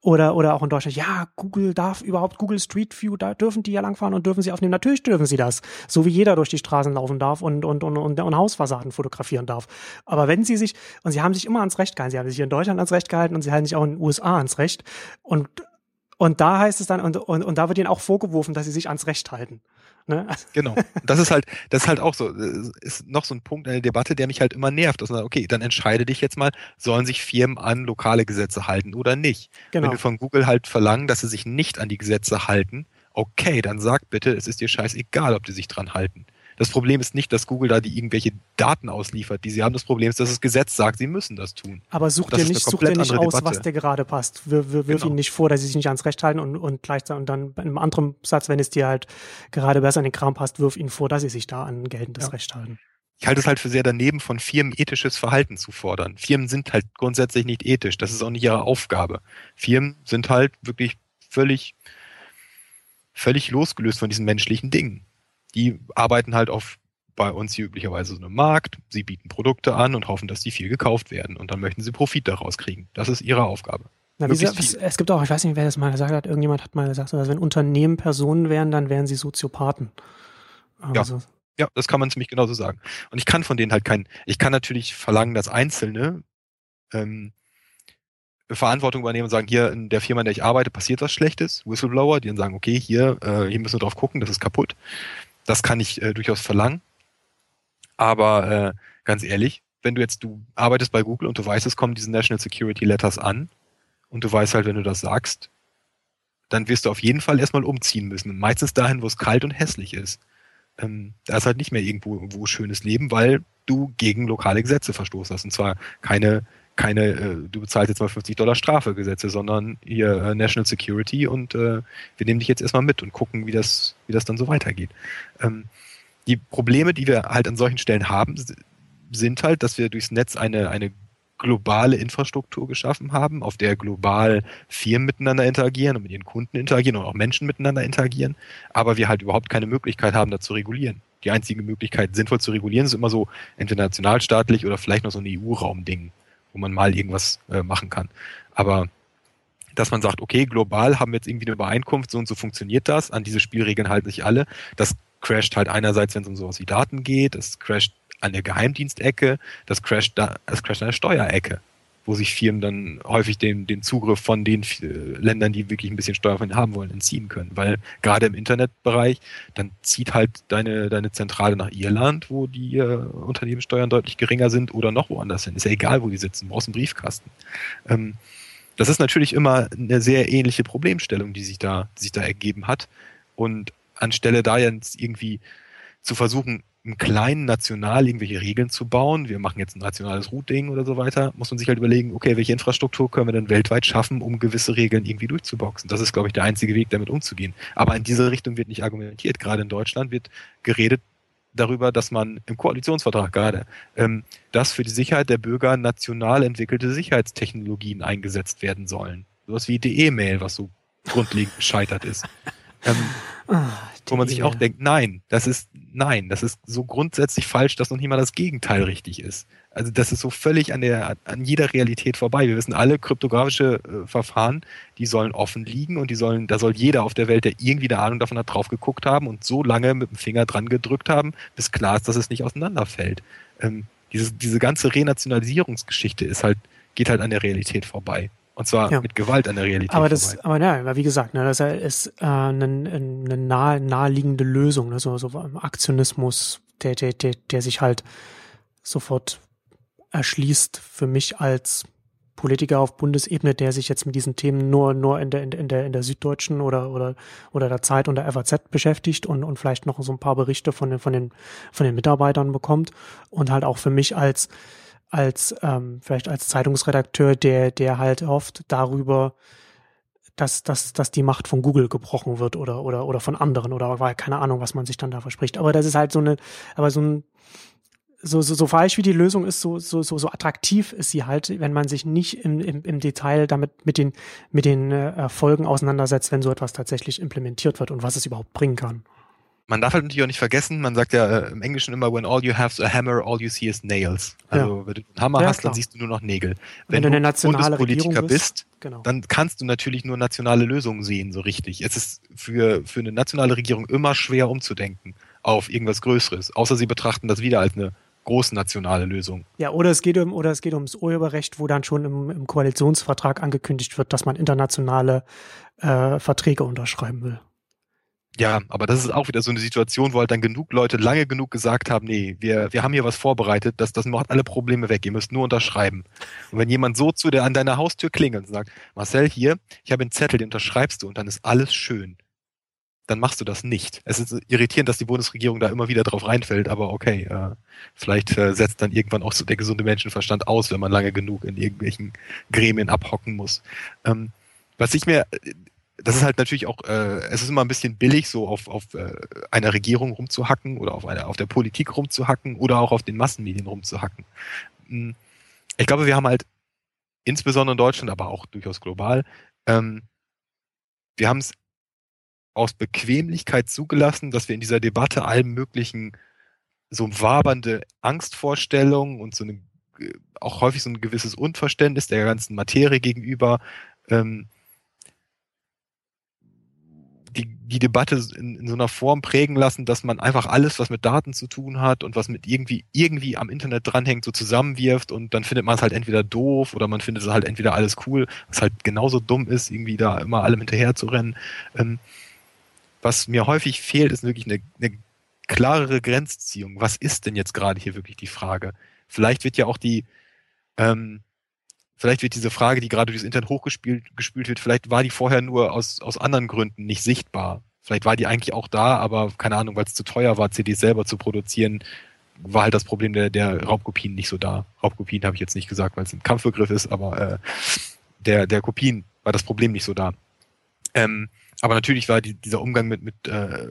Oder, oder auch in Deutschland, ja, Google darf überhaupt Google Street View, da dürfen die ja langfahren und dürfen sie aufnehmen. Natürlich dürfen sie das. So wie jeder durch die Straßen laufen darf und, und, und, und, und Hausfassaden fotografieren darf. Aber wenn sie sich, und sie haben sich immer ans Recht gehalten, sie haben sich hier in Deutschland ans Recht gehalten und sie halten sich auch in den USA ans Recht. Und, und da heißt es dann, und, und, und da wird ihnen auch vorgeworfen, dass sie sich ans Recht halten. Ne? Genau. Das ist halt, das ist halt auch so, ist noch so ein Punkt, eine Debatte, der mich halt immer nervt. Sagt, okay, dann entscheide dich jetzt mal, sollen sich Firmen an lokale Gesetze halten oder nicht? Genau. Wenn wir von Google halt verlangen, dass sie sich nicht an die Gesetze halten, okay, dann sag bitte, es ist dir scheißegal, ob die sich dran halten. Das Problem ist nicht, dass Google da die irgendwelche Daten ausliefert, die sie haben. Das Problem ist, dass das Gesetz sagt, sie müssen das tun. Aber such dir nicht, such dir nicht aus, Debatte. was dir gerade passt. Wir, wir, wirf genau. ihnen nicht vor, dass sie sich nicht ans Recht halten und, und gleichzeitig und dann in einem anderen Satz, wenn es dir halt gerade besser in den Kram passt, wirf ihnen vor, dass sie sich da an geltendes ja. Recht halten. Ich halte es halt für sehr daneben, von Firmen ethisches Verhalten zu fordern. Firmen sind halt grundsätzlich nicht ethisch. Das ist auch nicht ihre Aufgabe. Firmen sind halt wirklich völlig, völlig losgelöst von diesen menschlichen Dingen die arbeiten halt auf bei uns hier üblicherweise so einem Markt. Sie bieten Produkte an und hoffen, dass die viel gekauft werden. Und dann möchten sie Profit daraus kriegen. Das ist ihre Aufgabe. Na, wie es, es gibt auch, ich weiß nicht, wer das mal gesagt hat, irgendjemand hat mal gesagt, dass wenn Unternehmen Personen wären, dann wären sie Soziopathen. Also. Ja. ja, das kann man ziemlich genauso sagen. Und ich kann von denen halt kein, ich kann natürlich verlangen, dass Einzelne ähm, Verantwortung übernehmen und sagen, hier in der Firma, in der ich arbeite, passiert was Schlechtes, Whistleblower, die dann sagen, okay, hier, äh, hier müssen wir drauf gucken, das ist kaputt. Das kann ich äh, durchaus verlangen. Aber äh, ganz ehrlich, wenn du jetzt, du arbeitest bei Google und du weißt, es kommen diese National Security Letters an und du weißt halt, wenn du das sagst, dann wirst du auf jeden Fall erstmal umziehen müssen. Meistens dahin, wo es kalt und hässlich ist. Ähm, da ist halt nicht mehr irgendwo, irgendwo schönes Leben, weil du gegen lokale Gesetze verstoßen hast. Und zwar keine keine, äh, du bezahlst jetzt mal 50 Dollar Strafe Gesetze, sondern hier äh, National Security und äh, wir nehmen dich jetzt erstmal mit und gucken, wie das, wie das dann so weitergeht. Ähm, die Probleme, die wir halt an solchen Stellen haben, sind halt, dass wir durchs Netz eine, eine globale Infrastruktur geschaffen haben, auf der global Firmen miteinander interagieren und mit ihren Kunden interagieren und auch Menschen miteinander interagieren, aber wir halt überhaupt keine Möglichkeit haben, da zu regulieren. Die einzige Möglichkeit, sinnvoll zu regulieren, ist immer so entweder nationalstaatlich oder vielleicht noch so ein EU-Raum-Ding wo man mal irgendwas äh, machen kann. Aber dass man sagt, okay, global haben wir jetzt irgendwie eine Übereinkunft, so und so funktioniert das, an diese Spielregeln halten sich alle. Das crasht halt einerseits, wenn es um sowas wie Daten geht, das crasht an der Geheimdienstecke, das crasht, da, das crasht an der Steuerecke wo sich Firmen dann häufig den, den Zugriff von den äh, Ländern, die wirklich ein bisschen Steuer von haben wollen, entziehen können. Weil gerade im Internetbereich, dann zieht halt deine, deine Zentrale nach Irland, wo die äh, Unternehmenssteuern deutlich geringer sind oder noch woanders hin. Ist ja egal, wo die sitzen, brauchst einen Briefkasten. Ähm, das ist natürlich immer eine sehr ähnliche Problemstellung, die sich da, die sich da ergeben hat. Und anstelle da jetzt irgendwie zu versuchen, im Kleinen national irgendwelche Regeln zu bauen, wir machen jetzt ein nationales Routing oder so weiter, muss man sich halt überlegen, okay, welche Infrastruktur können wir denn weltweit schaffen, um gewisse Regeln irgendwie durchzuboxen. Das ist, glaube ich, der einzige Weg, damit umzugehen. Aber in diese Richtung wird nicht argumentiert. Gerade in Deutschland wird geredet darüber, dass man im Koalitionsvertrag gerade, ähm, dass für die Sicherheit der Bürger national entwickelte Sicherheitstechnologien eingesetzt werden sollen. Sowas wie die E-Mail, was so grundlegend gescheitert ist. Ähm, Ach, wo man sich auch denkt, nein, das ist, nein, das ist so grundsätzlich falsch, dass noch nicht mal das Gegenteil richtig ist. Also das ist so völlig an der, an jeder Realität vorbei. Wir wissen alle, kryptografische äh, Verfahren, die sollen offen liegen und die sollen, da soll jeder auf der Welt, der irgendwie eine Ahnung davon hat, drauf geguckt haben und so lange mit dem Finger dran gedrückt haben, bis klar ist, dass es nicht auseinanderfällt. Ähm, diese, diese ganze Renationalisierungsgeschichte ist halt, geht halt an der Realität vorbei. Und zwar ja. mit Gewalt an der Realität. Aber das, vorbei. aber ja, wie gesagt, ne, das ist äh, eine, eine nahe, naheliegende Lösung, ne, so, so Aktionismus, der, der, der, der sich halt sofort erschließt für mich als Politiker auf Bundesebene, der sich jetzt mit diesen Themen nur, nur in der, in der, in der Süddeutschen oder, oder, oder der Zeit und der FAZ beschäftigt und, und vielleicht noch so ein paar Berichte von den, von den, von den Mitarbeitern bekommt und halt auch für mich als, als ähm, vielleicht als Zeitungsredakteur, der, der halt oft darüber dass, dass, dass die Macht von Google gebrochen wird oder, oder, oder von anderen oder weil keine Ahnung, was man sich dann da verspricht. Aber das ist halt so eine, aber so ein, so, so, so falsch wie die Lösung ist, so, so, so, so attraktiv ist sie halt, wenn man sich nicht im, im, im Detail damit mit den, mit den äh, Folgen auseinandersetzt, wenn so etwas tatsächlich implementiert wird und was es überhaupt bringen kann. Man darf halt natürlich auch nicht vergessen, man sagt ja äh, im Englischen immer, when all you have is a hammer, all you see is nails. Also ja. wenn du einen Hammer ja, hast, klar. dann siehst du nur noch Nägel. Wenn, wenn du eine nationale Bundespolitiker bist, genau. dann kannst du natürlich nur nationale Lösungen sehen, so richtig. Es ist für, für eine nationale Regierung immer schwer umzudenken auf irgendwas Größeres, außer sie betrachten das wieder als eine großnationale Lösung. Ja, oder es geht um oder es geht ums Urheberrecht, wo dann schon im, im Koalitionsvertrag angekündigt wird, dass man internationale äh, Verträge unterschreiben will. Ja, aber das ist auch wieder so eine Situation, wo halt dann genug Leute lange genug gesagt haben, nee, wir, wir haben hier was vorbereitet, das, das macht alle Probleme weg, ihr müsst nur unterschreiben. Und wenn jemand so zu der an deiner Haustür klingelt und sagt, Marcel, hier, ich habe einen Zettel, den unterschreibst du und dann ist alles schön dann machst du das nicht. Es ist irritierend, dass die Bundesregierung da immer wieder drauf reinfällt, aber okay, äh, vielleicht äh, setzt dann irgendwann auch so der gesunde Menschenverstand aus, wenn man lange genug in irgendwelchen Gremien abhocken muss. Ähm, was ich mir, das ist halt natürlich auch, äh, es ist immer ein bisschen billig, so auf, auf äh, einer Regierung rumzuhacken oder auf, einer, auf der Politik rumzuhacken oder auch auf den Massenmedien rumzuhacken. Hm, ich glaube, wir haben halt insbesondere in Deutschland, aber auch durchaus global, ähm, wir haben es aus Bequemlichkeit zugelassen, dass wir in dieser Debatte allen möglichen so wabernde Angstvorstellungen und so eine äh, auch häufig so ein gewisses Unverständnis der ganzen Materie gegenüber ähm, die, die Debatte in, in so einer Form prägen lassen, dass man einfach alles, was mit Daten zu tun hat und was mit irgendwie, irgendwie am Internet dranhängt, so zusammenwirft und dann findet man es halt entweder doof oder man findet es halt entweder alles cool, was halt genauso dumm ist, irgendwie da immer allem hinterher zu rennen. Ähm, was mir häufig fehlt, ist wirklich eine, eine klarere Grenzziehung. Was ist denn jetzt gerade hier wirklich die Frage? Vielleicht wird ja auch die, ähm, vielleicht wird diese Frage, die gerade durchs Internet hochgespült gespült wird, vielleicht war die vorher nur aus, aus anderen Gründen nicht sichtbar. Vielleicht war die eigentlich auch da, aber keine Ahnung, weil es zu teuer war, CDs selber zu produzieren, war halt das Problem der, der Raubkopien nicht so da. Raubkopien habe ich jetzt nicht gesagt, weil es ein Kampfbegriff ist, aber äh, der, der Kopien war das Problem nicht so da. Ähm, aber natürlich war die, dieser Umgang mit, mit, äh,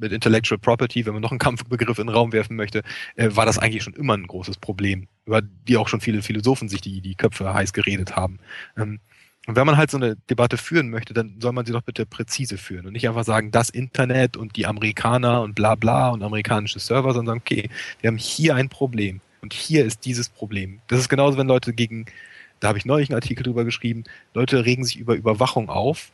mit Intellectual Property, wenn man noch einen Kampfbegriff in den Raum werfen möchte, äh, war das eigentlich schon immer ein großes Problem, über die auch schon viele Philosophen sich die, die Köpfe heiß geredet haben. Ähm, und wenn man halt so eine Debatte führen möchte, dann soll man sie doch bitte präzise führen und nicht einfach sagen, das Internet und die Amerikaner und bla bla und amerikanische Server, sondern sagen, okay, wir haben hier ein Problem und hier ist dieses Problem. Das ist genauso, wenn Leute gegen, da habe ich neulich einen Artikel drüber geschrieben, Leute regen sich über Überwachung auf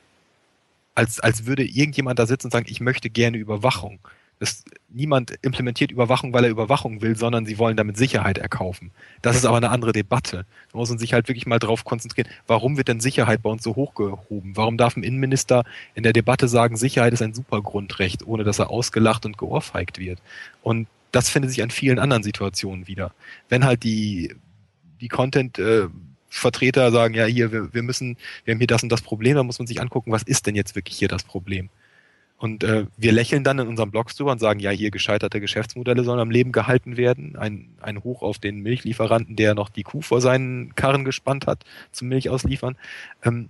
als, als würde irgendjemand da sitzen und sagen, ich möchte gerne Überwachung. Das, niemand implementiert Überwachung, weil er Überwachung will, sondern sie wollen damit Sicherheit erkaufen. Das ist aber eine andere Debatte. Da muss man sich halt wirklich mal drauf konzentrieren. Warum wird denn Sicherheit bei uns so hochgehoben? Warum darf ein Innenminister in der Debatte sagen, Sicherheit ist ein Supergrundrecht, ohne dass er ausgelacht und geohrfeigt wird? Und das findet sich an vielen anderen Situationen wieder. Wenn halt die, die Content, äh, Vertreter sagen, ja, hier, wir, wir müssen, wir haben hier das und das Problem, da muss man sich angucken, was ist denn jetzt wirklich hier das Problem? Und äh, wir lächeln dann in unserem Blogs drüber und sagen, ja, hier gescheiterte Geschäftsmodelle sollen am Leben gehalten werden. Ein, ein Hoch auf den Milchlieferanten, der noch die Kuh vor seinen Karren gespannt hat zum Milch ausliefern. Ähm,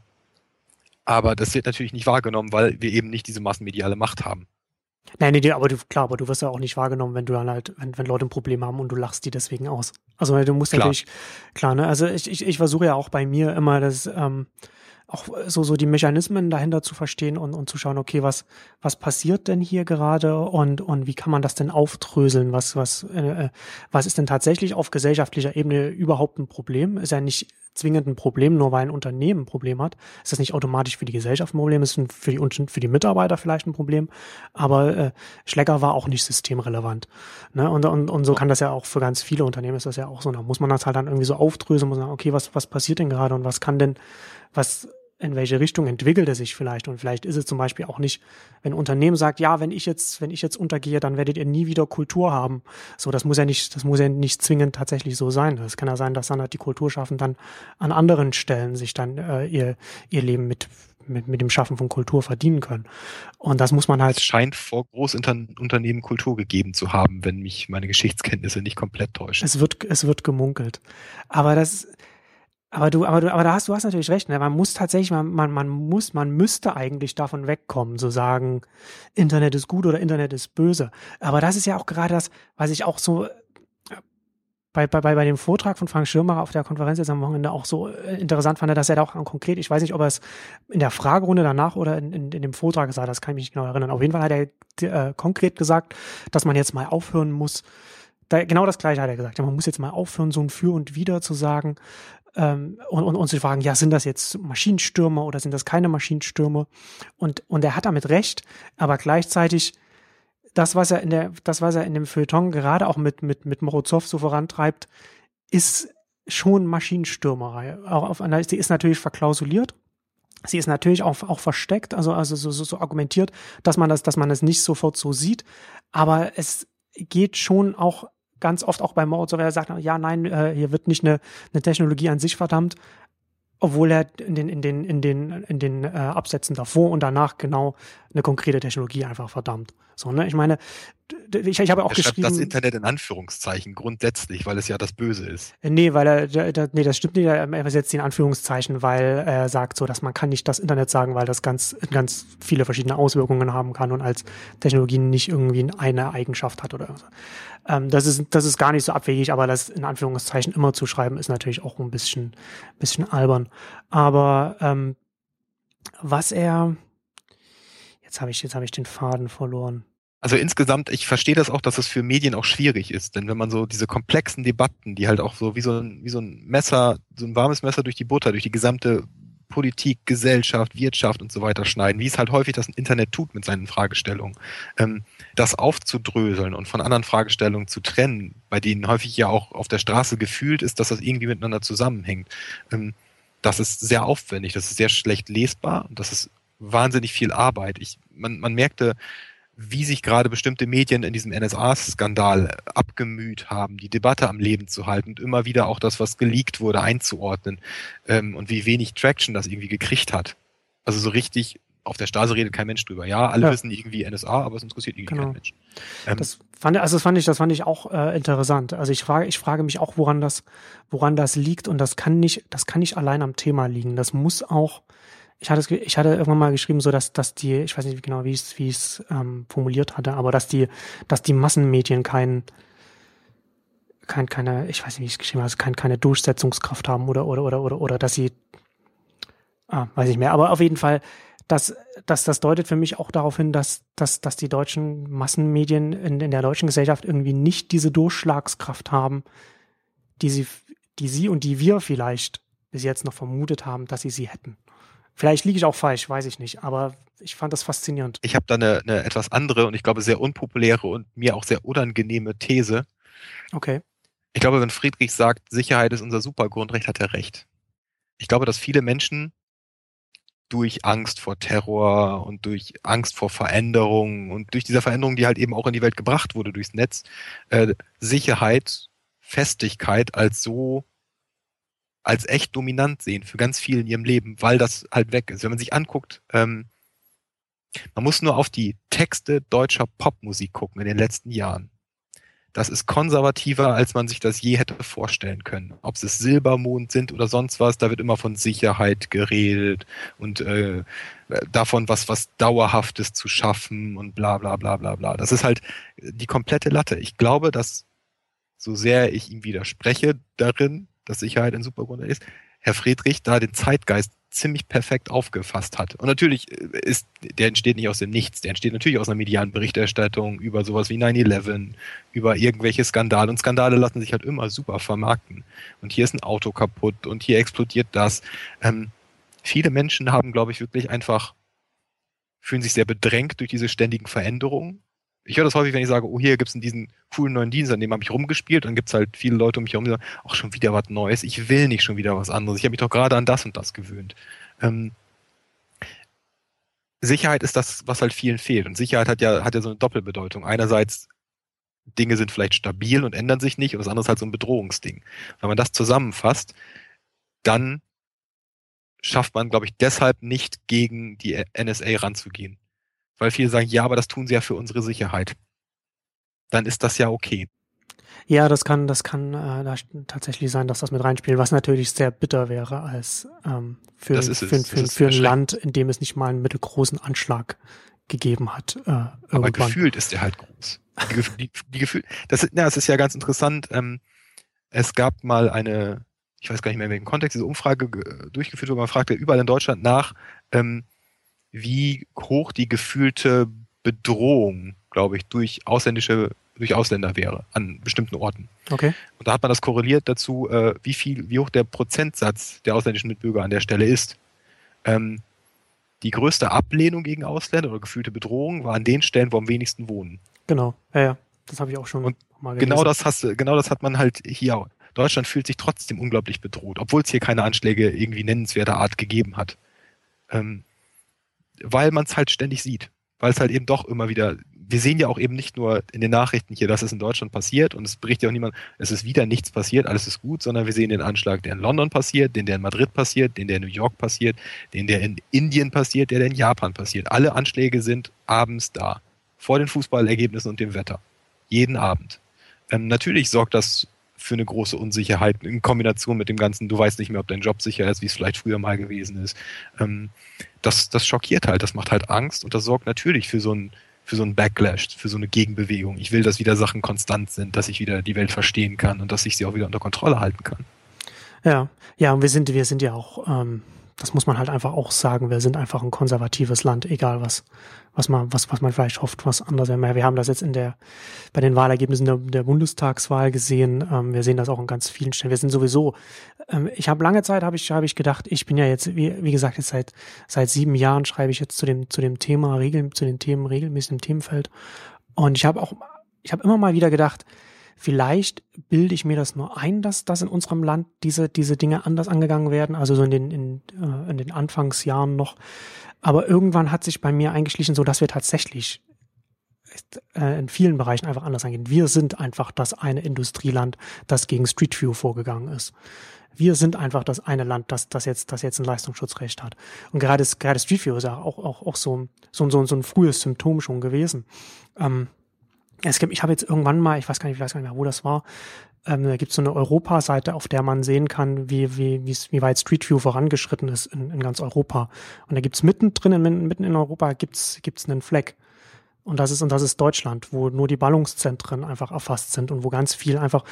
aber das wird natürlich nicht wahrgenommen, weil wir eben nicht diese massenmediale Macht haben. Nein, nee, aber du, klar, aber du wirst ja auch nicht wahrgenommen, wenn du dann halt, wenn, wenn Leute ein Problem haben und du lachst die deswegen aus. Also du musst klar. natürlich, klar, ne, also ich, ich, ich versuche ja auch bei mir immer das, ähm, auch so, so die Mechanismen dahinter zu verstehen und, und zu schauen, okay, was, was passiert denn hier gerade und, und wie kann man das denn aufdröseln? Was, was, äh, äh was ist denn tatsächlich auf gesellschaftlicher Ebene überhaupt ein Problem? Ist ja nicht zwingend ein Problem, nur weil ein Unternehmen ein Problem hat. Ist das nicht automatisch für die Gesellschaft ein Problem? Ist für die, für die Mitarbeiter vielleicht ein Problem? Aber äh, Schlecker war auch nicht systemrelevant. Ne? Und, und, und so kann das ja auch für ganz viele Unternehmen ist das ja auch so. Da muss man das halt dann irgendwie so aufdröseln, muss sagen, okay, was, was passiert denn gerade und was kann denn, was in welche Richtung entwickelt er sich vielleicht und vielleicht ist es zum Beispiel auch nicht, wenn ein Unternehmen sagt, ja, wenn ich jetzt, wenn ich jetzt untergehe, dann werdet ihr nie wieder Kultur haben. So, das muss ja nicht, das muss ja nicht zwingend tatsächlich so sein. Das kann ja sein, dass dann halt die Kulturschaffen dann an anderen Stellen sich dann äh, ihr ihr Leben mit mit, mit dem Schaffen von Kultur verdienen können. Und das muss man halt. Es scheint vor Großunternehmen Kultur gegeben zu haben, wenn mich meine Geschichtskenntnisse nicht komplett täuschen. Es wird, es wird gemunkelt. Aber das, Aber du, aber du, aber da hast du hast natürlich recht. Ne? Man muss tatsächlich, man, man, man muss, man müsste eigentlich davon wegkommen, zu sagen, Internet ist gut oder Internet ist böse. Aber das ist ja auch gerade das, was ich auch so bei, bei, bei dem Vortrag von Frank Schirmacher auf der Konferenz jetzt am Wochenende auch so äh, interessant fand, dass er da auch konkret, ich weiß nicht, ob er es in der Fragerunde danach oder in, in, in dem Vortrag hat, das kann ich mich nicht genau erinnern. Auf jeden Fall hat er äh, konkret gesagt, dass man jetzt mal aufhören muss, da, genau das gleiche hat er gesagt. Ja, man muss jetzt mal aufhören, so ein Für und Wider zu sagen ähm, und, und, und zu fragen, ja, sind das jetzt Maschinenstürmer oder sind das keine Maschinenstürmer? Und, und er hat damit recht, aber gleichzeitig das, was er in der, das, was er in dem Feuilleton gerade auch mit, mit, mit Morozov so vorantreibt, ist schon Maschinenstürmerei. Auch auf einer, sie ist natürlich verklausuliert. Sie ist natürlich auch, auch versteckt, also, also so, so, so argumentiert, dass man das, dass man das nicht sofort so sieht. Aber es geht schon auch ganz oft auch bei Morozov, er sagt, ja, nein, äh, hier wird nicht eine, eine Technologie an sich verdammt, obwohl er in den, in den, in den, in den äh, Absätzen davor und danach genau eine konkrete Technologie einfach verdammt. So, ne? Ich meine, ich, ich habe auch er geschrieben. das Internet in Anführungszeichen grundsätzlich, weil es ja das Böse ist. Äh, nee, weil er, der, nee, das stimmt nicht. Er setzt in Anführungszeichen, weil er sagt so, dass man kann nicht das Internet sagen, weil das ganz, ganz viele verschiedene Auswirkungen haben kann und als Technologie nicht irgendwie eine Eigenschaft hat oder so. Ähm, das ist, das ist gar nicht so abwegig, aber das in Anführungszeichen immer zu schreiben, ist natürlich auch ein bisschen, bisschen albern. Aber ähm, was er, jetzt habe ich, habe ich den Faden verloren. Also insgesamt, ich verstehe das auch, dass es für Medien auch schwierig ist, denn wenn man so diese komplexen Debatten, die halt auch so wie so ein, wie so ein Messer, so ein warmes Messer durch die Butter, durch die gesamte Politik, Gesellschaft, Wirtschaft und so weiter schneiden, wie es halt häufig das Internet tut mit seinen Fragestellungen, ähm, das aufzudröseln und von anderen Fragestellungen zu trennen, bei denen häufig ja auch auf der Straße gefühlt ist, dass das irgendwie miteinander zusammenhängt, ähm, das ist sehr aufwendig, das ist sehr schlecht lesbar und das ist wahnsinnig viel Arbeit. Ich, man, man merkte, wie sich gerade bestimmte Medien in diesem NSA-Skandal abgemüht haben, die Debatte am Leben zu halten und immer wieder auch das, was geleakt wurde, einzuordnen ähm, und wie wenig Traction das irgendwie gekriegt hat. Also so richtig auf der Straße redet kein Mensch drüber. Ja, alle ja. wissen irgendwie NSA, aber es interessiert irgendwie genau. kein Mensch. Ähm, das fand, also das fand ich, das fand ich auch äh, interessant. Also ich frage, ich frage mich auch, woran das, woran das liegt und das kann nicht, das kann nicht allein am Thema liegen. Das muss auch ich hatte, ich hatte irgendwann mal geschrieben, so dass, dass die, ich weiß nicht genau, wie ich es wie ich's, ähm, formuliert hatte, aber dass die, dass die Massenmedien kein, kein, keine, ich weiß nicht, wie ich es geschrieben habe, also kein, keine Durchsetzungskraft haben oder, oder, oder, oder, oder dass sie, ah, weiß ich mehr, aber auf jeden Fall, dass, dass das deutet für mich auch darauf hin, dass, dass, dass die deutschen Massenmedien in, in der deutschen Gesellschaft irgendwie nicht diese Durchschlagskraft haben, die sie, die sie und die wir vielleicht bis jetzt noch vermutet haben, dass sie sie hätten. Vielleicht liege ich auch falsch, weiß ich nicht, aber ich fand das faszinierend. Ich habe da eine, eine etwas andere und ich glaube sehr unpopuläre und mir auch sehr unangenehme These. Okay. Ich glaube, wenn Friedrich sagt, Sicherheit ist unser Supergrundrecht, hat er recht. Ich glaube, dass viele Menschen durch Angst vor Terror und durch Angst vor Veränderungen und durch diese Veränderung, die halt eben auch in die Welt gebracht wurde durchs Netz, äh, Sicherheit, Festigkeit als so als echt dominant sehen für ganz viel in ihrem Leben, weil das halt weg ist. Wenn man sich anguckt, ähm, man muss nur auf die Texte deutscher Popmusik gucken in den letzten Jahren. Das ist konservativer, als man sich das je hätte vorstellen können. Ob es Silbermond sind oder sonst was, da wird immer von Sicherheit geredet und äh, davon, was was Dauerhaftes zu schaffen und bla bla bla bla bla. Das ist halt die komplette Latte. Ich glaube, dass so sehr ich ihm widerspreche darin, dass Sicherheit ein Supergrund ist, Herr Friedrich da den Zeitgeist ziemlich perfekt aufgefasst hat. Und natürlich äh, ist, der entsteht nicht aus dem Nichts, der entsteht natürlich aus einer medialen Berichterstattung über sowas wie 9-11, über irgendwelche Skandale. Und Skandale lassen sich halt immer super vermarkten. Und hier ist ein Auto kaputt und hier explodiert das. Ähm, viele Menschen haben, glaube ich, wirklich einfach, fühlen sich sehr bedrängt durch diese ständigen Veränderungen ich höre das häufig, wenn ich sage, oh, hier gibt's diesen coolen neuen Dienst, an dem habe ich rumgespielt, dann gibt's halt viele Leute um mich herum, die sagen, ach, schon wieder was Neues, ich will nicht schon wieder was anderes, ich habe mich doch gerade an das und das gewöhnt. Ähm, Sicherheit ist das, was halt vielen fehlt. Und Sicherheit hat ja, hat ja so eine Doppelbedeutung. Einerseits, Dinge sind vielleicht stabil und ändern sich nicht, und das andere ist halt so ein Bedrohungsding. Wenn man das zusammenfasst, dann schafft man, glaube ich, deshalb nicht gegen die NSA ranzugehen. Weil viele sagen, ja, aber das tun sie ja für unsere Sicherheit. Dann ist das ja okay. Ja, das kann, das kann äh, da tatsächlich sein, dass das mit reinspielt, was natürlich sehr bitter wäre als ähm, für, für, für, für, für ein. Land, in dem es nicht mal einen mittelgroßen Anschlag gegeben hat. Äh, Aber irgendwann. gefühlt ist der halt groß. Die, die, die Gefühl, das, ist- ja, das ist ja ganz interessant. Ähm, es gab mal eine, ich weiß gar nicht mehr in welchem Kontext, diese Umfrage ge- durchgeführt wurde. Man fragte überall in Deutschland nach, ähm, wie hoch die gefühlte Bedrohung, glaube ich, durch ausländische, durch Ausländer wäre an bestimmten Orten. Okay. Und da hat man das korreliert dazu, äh, wie viel, wie hoch der Prozentsatz der ausländischen Mitbürger an der Stelle ist. Ähm, die größte Ablehnung gegen Ausländer oder gefühlte Bedrohung war an den Stellen, wo am wenigsten wohnen. Genau. Ja, ja. Das habe ich auch schon Und mal gelesen. Genau das hast genau das hat man halt hier. auch. Deutschland fühlt sich trotzdem unglaublich bedroht, obwohl es hier keine Anschläge irgendwie nennenswerter Art gegeben hat. Ähm, weil man es halt ständig sieht. Weil es halt eben doch immer wieder, wir sehen ja auch eben nicht nur in den Nachrichten hier, dass es in Deutschland passiert und es berichtet ja auch niemand, es ist wieder nichts passiert, alles ist gut, sondern wir sehen den Anschlag, der in London passiert, den der in Madrid passiert, den der in New York passiert, den der in Indien passiert, der der in Japan passiert. Alle Anschläge sind abends da. Vor den Fußballergebnissen und dem Wetter. Jeden Abend. Ähm, natürlich sorgt das für eine große Unsicherheit in Kombination mit dem Ganzen, du weißt nicht mehr, ob dein Job sicher ist, wie es vielleicht früher mal gewesen ist. Ähm, das, das schockiert halt, das macht halt Angst und das sorgt natürlich für so ein für so einen Backlash, für so eine Gegenbewegung. Ich will, dass wieder Sachen konstant sind, dass ich wieder die Welt verstehen kann und dass ich sie auch wieder unter Kontrolle halten kann. Ja, ja, und wir sind, wir sind ja auch, ähm, das muss man halt einfach auch sagen, wir sind einfach ein konservatives Land, egal was, was man, was, was man vielleicht hofft, was anders wäre. Wir haben das jetzt in der, bei den Wahlergebnissen der, der Bundestagswahl gesehen. Ähm, wir sehen das auch in ganz vielen Stellen. Wir sind sowieso, ähm, ich habe lange Zeit, habe ich, habe ich gedacht, ich bin ja jetzt, wie, wie gesagt, jetzt seit, seit sieben Jahren schreibe ich jetzt zu dem, zu dem Thema, regel, zu den Themen regelmäßig im Themenfeld. Und ich habe auch, ich habe immer mal wieder gedacht, Vielleicht bilde ich mir das nur ein, dass, dass in unserem Land diese, diese Dinge anders angegangen werden, also so in den, in, äh, in den Anfangsjahren noch. Aber irgendwann hat sich bei mir eingeschlichen, so dass wir tatsächlich äh, in vielen Bereichen einfach anders angehen. Wir sind einfach das eine Industrieland, das gegen Street View vorgegangen ist. Wir sind einfach das eine Land, das, das jetzt, das jetzt ein Leistungsschutzrecht hat. Und gerade, gerade Street View ist ja auch, auch, auch so, so, so, so ein frühes Symptom schon gewesen. Ähm, es gibt, ich habe jetzt irgendwann mal, ich weiß gar nicht, ich weiß gar nicht mehr, wo das war, ähm, da gibt es so eine Europa-Seite, auf der man sehen kann, wie, wie, wie weit Street View vorangeschritten ist in, in ganz Europa. Und da gibt's mittendrin, in- mitten in Europa, gibt's gibt's einen Fleck. Und das ist, und das ist Deutschland, wo nur die Ballungszentren einfach erfasst sind und wo ganz viel einfach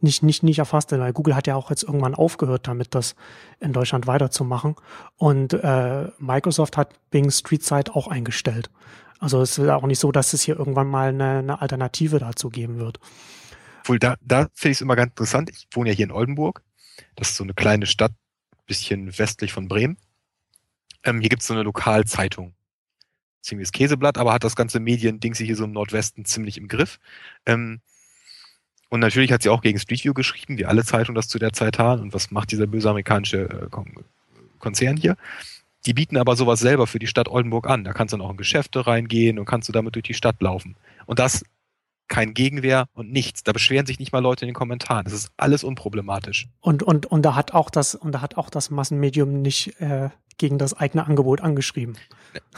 nicht, nicht, nicht erfasst ist. Weil Google hat ja auch jetzt irgendwann aufgehört damit, das in Deutschland weiterzumachen. Und äh, Microsoft hat Bing Street Site auch eingestellt. Also es ist auch nicht so, dass es hier irgendwann mal eine, eine Alternative dazu geben wird. Obwohl, da, da finde ich es immer ganz interessant. Ich wohne ja hier in Oldenburg. Das ist so eine kleine Stadt, bisschen westlich von Bremen. Ähm, hier gibt es so eine Lokalzeitung. Ziemliches Käseblatt, aber hat das ganze Medien-Ding hier so im Nordwesten ziemlich im Griff. Ähm, und natürlich hat sie auch gegen Street View geschrieben, wie alle Zeitungen das zu der Zeit haben. Und was macht dieser böse amerikanische äh, Kon Konzern hier? Die bieten aber sowas selber für die Stadt Oldenburg an. Da kannst du dann auch in Geschäfte reingehen und kannst du damit durch die Stadt laufen. Und das kein Gegenwehr und nichts. Da beschweren sich nicht mal Leute in den Kommentaren. Das ist alles unproblematisch. Und, und, und da hat auch das, und da hat auch das Massenmedium nicht äh, gegen das eigene Angebot angeschrieben.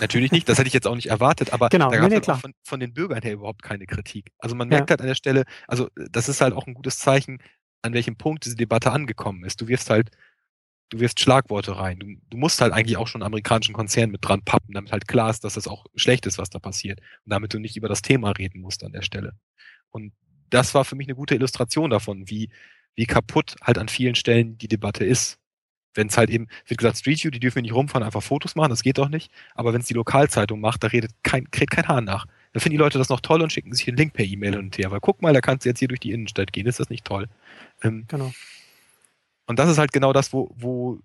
Natürlich nicht, das hätte ich jetzt auch nicht erwartet, aber Genau, da nee, gab nee, es klar. von, von den Bürgern her überhaupt keine Kritik. Also man Ja. merkt halt an der Stelle, also das ist halt auch ein gutes Zeichen, an welchem Punkt diese Debatte angekommen ist. Du wirfst halt, du wirfst Schlagworte rein. Du, du musst halt eigentlich auch schon einen amerikanischen Konzern mit dran pappen, damit halt klar ist, dass das auch schlecht ist, was da passiert. Und damit du nicht über das Thema reden musst an der Stelle. Und das war für mich eine gute Illustration davon, wie, wie kaputt halt an vielen Stellen die Debatte ist. Wenn es halt eben, wie gesagt, Street View, die dürfen nicht rumfahren, einfach Fotos machen, das geht doch nicht. Aber wenn es die Lokalzeitung macht, da redet kein, kräht kein Hahn nach. Da finden die Leute das noch toll und schicken sich den Link per E-Mail hin und her. Weil guck mal, da kannst du jetzt hier durch die Innenstadt gehen, ist das nicht toll? Ähm, Genau. Und das ist halt genau das, wo, wo,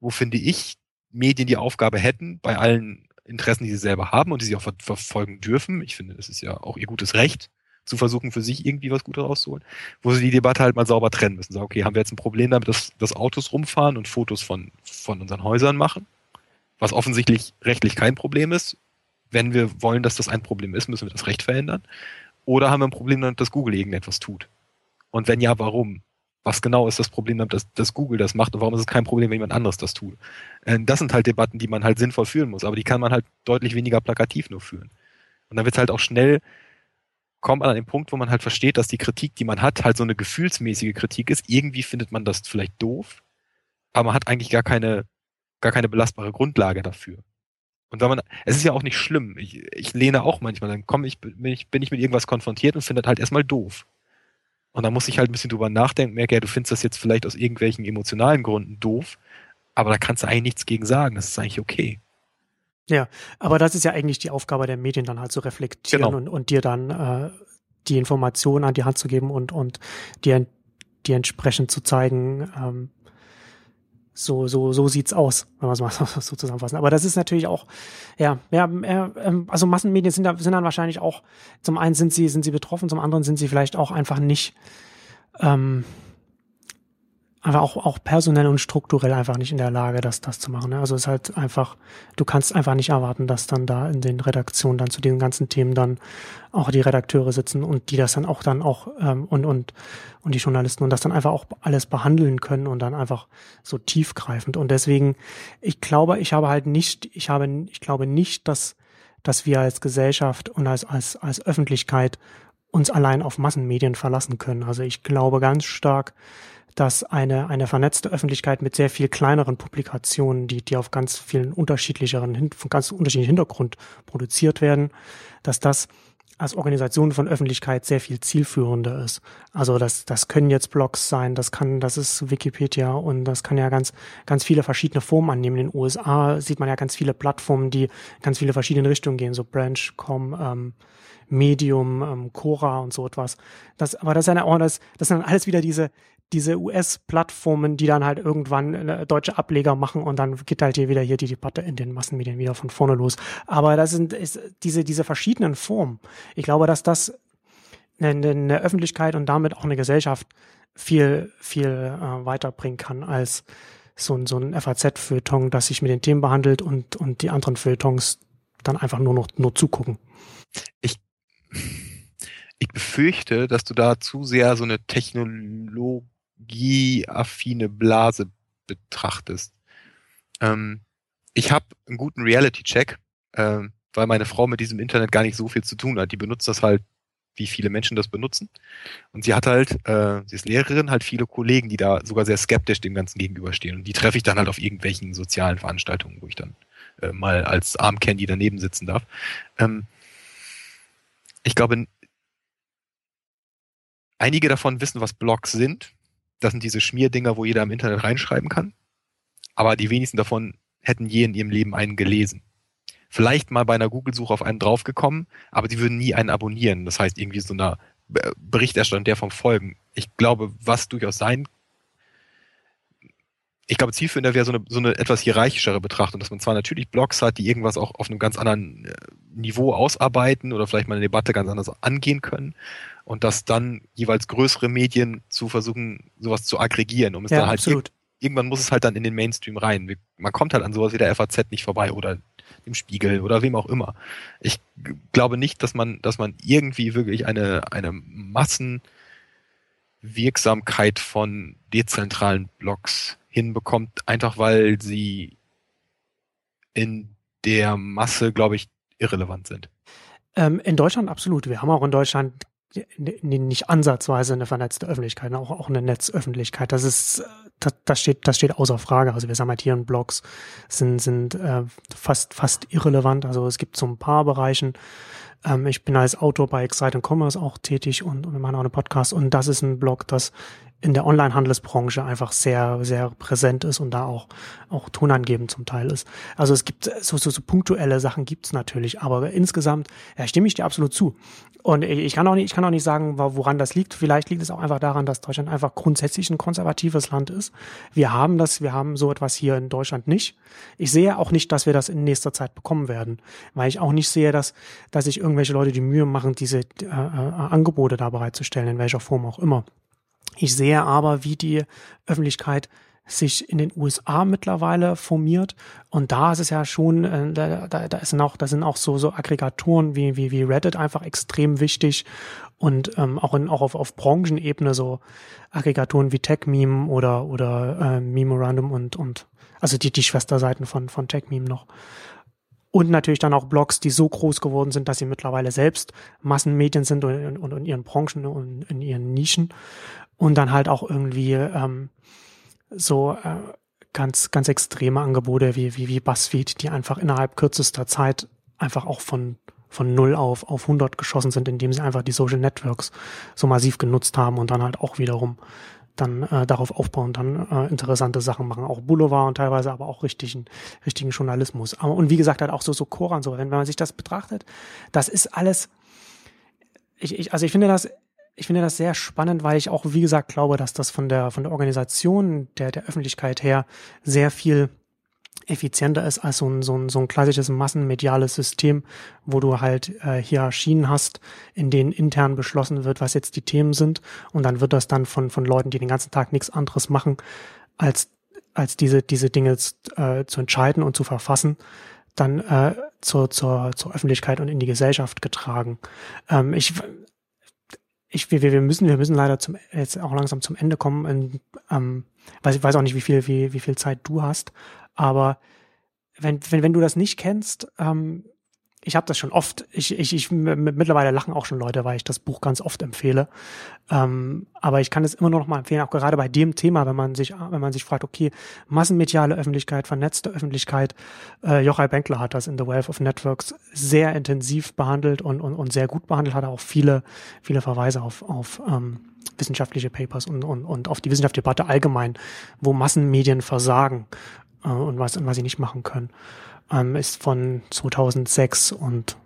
wo finde ich, Medien die Aufgabe hätten, bei allen Interessen, die sie selber haben und die sie auch ver verfolgen dürfen. Ich finde, das ist ja auch ihr gutes Recht, zu versuchen, für sich irgendwie was Gutes rauszuholen, wo sie die Debatte halt mal sauber trennen müssen. Sagen, okay, haben wir jetzt ein Problem damit, dass, dass Autos rumfahren und Fotos von, von unseren Häusern machen, was offensichtlich rechtlich kein Problem ist. Wenn wir wollen, dass das ein Problem ist, müssen wir das Recht verändern. Oder haben wir ein Problem damit, dass Google irgendetwas tut? Und wenn ja, warum? Was genau ist das Problem dass, dass Google das macht und warum ist es kein Problem, wenn jemand anderes das tut? Äh, Das sind halt Debatten, die man halt sinnvoll führen muss, aber die kann man halt deutlich weniger plakativ nur führen. Und dann wird halt auch schnell kommt man an den Punkt, wo man halt versteht, dass die Kritik, die man hat, halt so eine gefühlsmäßige Kritik ist. Irgendwie findet man das vielleicht doof, aber man hat eigentlich gar keine, gar keine belastbare Grundlage dafür. Und wenn man, es ist ja auch nicht schlimm. Ich, ich lehne auch manchmal, dann komme ich, bin ich mit irgendwas konfrontiert und finde das halt erstmal doof. Und dann muss ich halt ein bisschen drüber nachdenken, merke, ja, du findest das jetzt vielleicht aus irgendwelchen emotionalen Gründen doof, aber da kannst du eigentlich nichts gegen sagen. Das ist eigentlich okay. Ja, aber das ist ja eigentlich die Aufgabe der Medien, dann halt zu reflektieren genau. und, und dir dann äh, die Informationen an die Hand zu geben und, und dir die entsprechend zu zeigen, ähm, so, so, so sieht's aus, wenn man es mal so zusammenfassen. Aber das ist natürlich auch, ja, ja, äh, also Massenmedien sind, da, sind dann wahrscheinlich auch, zum einen sind sie, sind sie betroffen, zum anderen sind sie vielleicht auch einfach nicht, ähm, aber auch, auch personell und strukturell einfach nicht in der Lage, das, das zu machen. Ne? Also es ist halt einfach, du kannst einfach nicht erwarten, dass dann da in den Redaktionen dann zu diesen ganzen Themen dann auch die Redakteure sitzen und die das dann auch dann auch ähm, und, und, und die Journalisten und das dann einfach auch alles behandeln können und dann einfach so tiefgreifend. Und deswegen, ich glaube, ich habe halt nicht, ich habe, ich glaube nicht, dass, dass wir als Gesellschaft und als, als, als Öffentlichkeit uns allein auf Massenmedien verlassen können. Also ich glaube ganz stark, dass eine, eine vernetzte Öffentlichkeit mit sehr viel kleineren Publikationen, die, die auf ganz vielen unterschiedlicheren, von ganz unterschiedlichen Hintergrund produziert werden, dass das als Organisation von Öffentlichkeit sehr viel zielführender ist. Also das, das können jetzt Blogs sein, das kann, das ist Wikipedia und das kann ja ganz, ganz viele verschiedene Formen annehmen. In den USA sieht man ja ganz viele Plattformen, die ganz viele verschiedene Richtungen gehen, so Branch.com, ähm, Medium, ähm, Cora und so etwas. Das, aber das ist ja auch das, das sind alles wieder diese, diese US-Plattformen, die dann halt irgendwann äh, deutsche Ableger machen und dann geht halt hier wieder hier die Debatte in den Massenmedien wieder von vorne los. Aber das sind ist diese, diese verschiedenen Formen. Ich glaube, dass das eine, eine Öffentlichkeit und damit auch eine Gesellschaft viel, viel äh, weiterbringen kann als so, ein so ein FAZ-Feuilleton, das sich mit den Themen behandelt und, und die anderen Feuilletons dann einfach nur noch nur zugucken. Ich ich befürchte, dass du da zu sehr so eine technologieaffine Blase betrachtest. Ähm, ich habe einen guten Reality-Check, äh, weil meine Frau mit diesem Internet gar nicht so viel zu tun hat. Die benutzt das halt, wie viele Menschen das benutzen. Und sie hat halt, äh, sie ist Lehrerin, halt viele Kollegen, die da sogar sehr skeptisch dem Ganzen gegenüberstehen. Und die treffe ich dann halt auf irgendwelchen sozialen Veranstaltungen, wo ich dann äh, mal als Armcandy daneben sitzen darf. Ähm, ich glaube, einige davon wissen, was Blogs sind. Das sind diese Schmierdinger, wo jeder im Internet reinschreiben kann. Aber die wenigsten davon hätten je in ihrem Leben einen gelesen. Vielleicht mal bei einer Google-Suche auf einen draufgekommen, aber die würden nie einen abonnieren. Das heißt, irgendwie so einer Berichterstattung der vom Folgen. Ich glaube, was durchaus sein ich glaube, zielführender wäre so eine, so eine etwas hierarchischere Betrachtung, dass man zwar natürlich Blogs hat, die irgendwas auch auf einem ganz anderen äh, Niveau ausarbeiten oder vielleicht mal eine Debatte ganz anders angehen können und dass dann jeweils größere Medien zu versuchen, sowas zu aggregieren, um es ja, dann halt absolut. irgendwann muss es halt dann in den Mainstream rein. Man kommt halt an sowas wie der FAZ nicht vorbei oder dem Spiegel oder wem auch immer. Ich glaube nicht, dass man, dass man irgendwie wirklich eine, eine Massenwirksamkeit von dezentralen Blogs hinbekommt, einfach weil sie in der Masse, glaube ich, irrelevant sind. Ähm, in Deutschland absolut. Wir haben auch in Deutschland nicht ansatzweise eine vernetzte Öffentlichkeit, auch, auch eine Netzöffentlichkeit. Das ist, das, das steht, das steht außer Frage. Also wir in Blogs sind, sind äh, fast, fast irrelevant. Also es gibt so ein paar Bereichen. Ähm, ich bin als Autor bei Excite Commerce auch tätig und, und wir machen auch einen Podcast und das ist ein Blog, das in der Online-Handelsbranche einfach sehr, sehr präsent ist und da auch, auch tonangebend zum Teil ist. Also es gibt so, so, so punktuelle Sachen gibt's natürlich, aber insgesamt ja, stimme ich dir absolut zu. Und ich kann auch nicht, ich kann auch nicht sagen, woran das liegt. Vielleicht liegt es auch einfach daran, dass Deutschland einfach grundsätzlich ein konservatives Land ist. Wir haben das, wir haben so etwas hier in Deutschland nicht. Ich sehe auch nicht, dass wir das in nächster Zeit bekommen werden, weil ich auch nicht sehe, dass, dass sich irgendwelche Leute die Mühe machen, diese äh, äh, Angebote da bereitzustellen, in welcher Form auch immer. Ich sehe aber, wie die Öffentlichkeit sich in den USA mittlerweile formiert. Und da ist es ja schon, äh, da, da, da, sind auch, da sind auch so, so Aggregatoren wie, wie, wie Reddit einfach extrem wichtig. Und ähm, auch, in, auch auf, auf Branchenebene so Aggregatoren wie TechMeme oder, oder äh, Memorandum und, und also die, die Schwesterseiten von, von TechMeme noch. und natürlich dann auch Blogs, die so groß geworden sind, dass sie mittlerweile selbst Massenmedien sind und, und, und in ihren Branchen und in ihren Nischen und dann halt auch irgendwie ähm, so äh, ganz ganz extreme Angebote wie wie wie Buzzfeed, die einfach innerhalb kürzester Zeit einfach auch von von null auf auf 100 geschossen sind, indem sie einfach die Social Networks so massiv genutzt haben und dann halt auch wiederum dann äh, darauf aufbauen, dann äh, interessante Sachen machen, auch Boulevard und teilweise aber auch richtigen, richtigen Journalismus. Aber, und wie gesagt, halt auch so, so Koran, so, wenn, wenn man sich das betrachtet, das ist alles, ich, ich, also ich finde das, ich finde das sehr spannend, weil ich auch, wie gesagt, glaube, dass das von der, von der Organisation der, der Öffentlichkeit her sehr viel effizienter ist als so ein, so ein, so ein klassisches massenmediales System, wo du halt äh, Hierarchien hast, in denen intern beschlossen wird, was jetzt die Themen sind. Und dann wird das dann von, von Leuten, die den ganzen Tag nichts anderes machen, als, als diese, diese Dinge äh, zu entscheiden und zu verfassen, dann äh, zur, zur, zur Öffentlichkeit und in die Gesellschaft getragen. Ähm, ich, ich, wir, wir müssen, wir müssen leider zum, jetzt auch langsam zum Ende kommen. Und, ähm, weiß, ich weiß auch nicht, wie viel, wie, wie viel Zeit du hast. Aber wenn, wenn, wenn du das nicht kennst, ähm, ich habe das schon oft, ich, ich, ich mittlerweile lachen auch schon Leute, weil ich das Buch ganz oft empfehle. Ähm, aber ich kann es immer nur noch mal empfehlen, auch gerade bei dem Thema, wenn man sich, wenn man sich fragt, okay, massenmediale Öffentlichkeit, vernetzte Öffentlichkeit, äh, Jochai Benkler hat das in The Wealth of Networks sehr intensiv behandelt und, und, und sehr gut behandelt, hat auch viele, viele Verweise auf, auf ähm, wissenschaftliche Papers und, und, und auf die wissenschaftliche Debatte allgemein, wo Massenmedien versagen äh, und was, und was sie nicht machen können, ähm, ist von 2006 und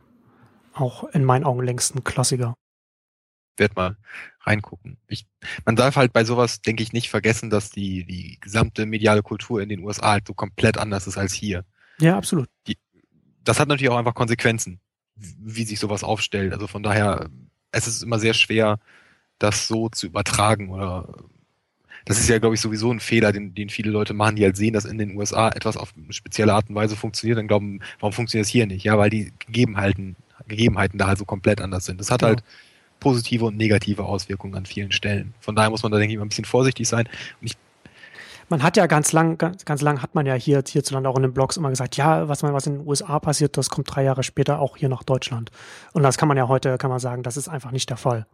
auch in meinen Augen längst ein Klassiker. Werd mal reingucken. Ich, man darf halt bei sowas, denke ich, nicht vergessen, dass die, die gesamte mediale Kultur in den USA halt so komplett anders ist als hier. Ja, absolut. Die, das hat natürlich auch einfach Konsequenzen, wie sich sowas aufstellt. Also von daher, es ist immer sehr schwer, das so zu übertragen oder das ist ja, glaube ich, sowieso ein Fehler, den, den viele Leute machen, die halt sehen, dass in den USA etwas auf eine spezielle Art und Weise funktioniert, dann glauben, warum funktioniert es hier nicht? Ja, weil die Gegebenheiten, Gegebenheiten da halt so komplett anders sind. Das hat ja. halt positive und negative Auswirkungen an vielen Stellen. Von daher muss man da, denke ich, immer ein bisschen vorsichtig sein. Und ich man hat ja ganz lang, ganz, ganz lang hat man ja hier hierzulande auch in den Blogs immer gesagt, ja, was man, was in den USA passiert, das kommt drei Jahre später auch hier nach Deutschland. Und das kann man ja heute, kann man sagen, das ist einfach nicht der Fall.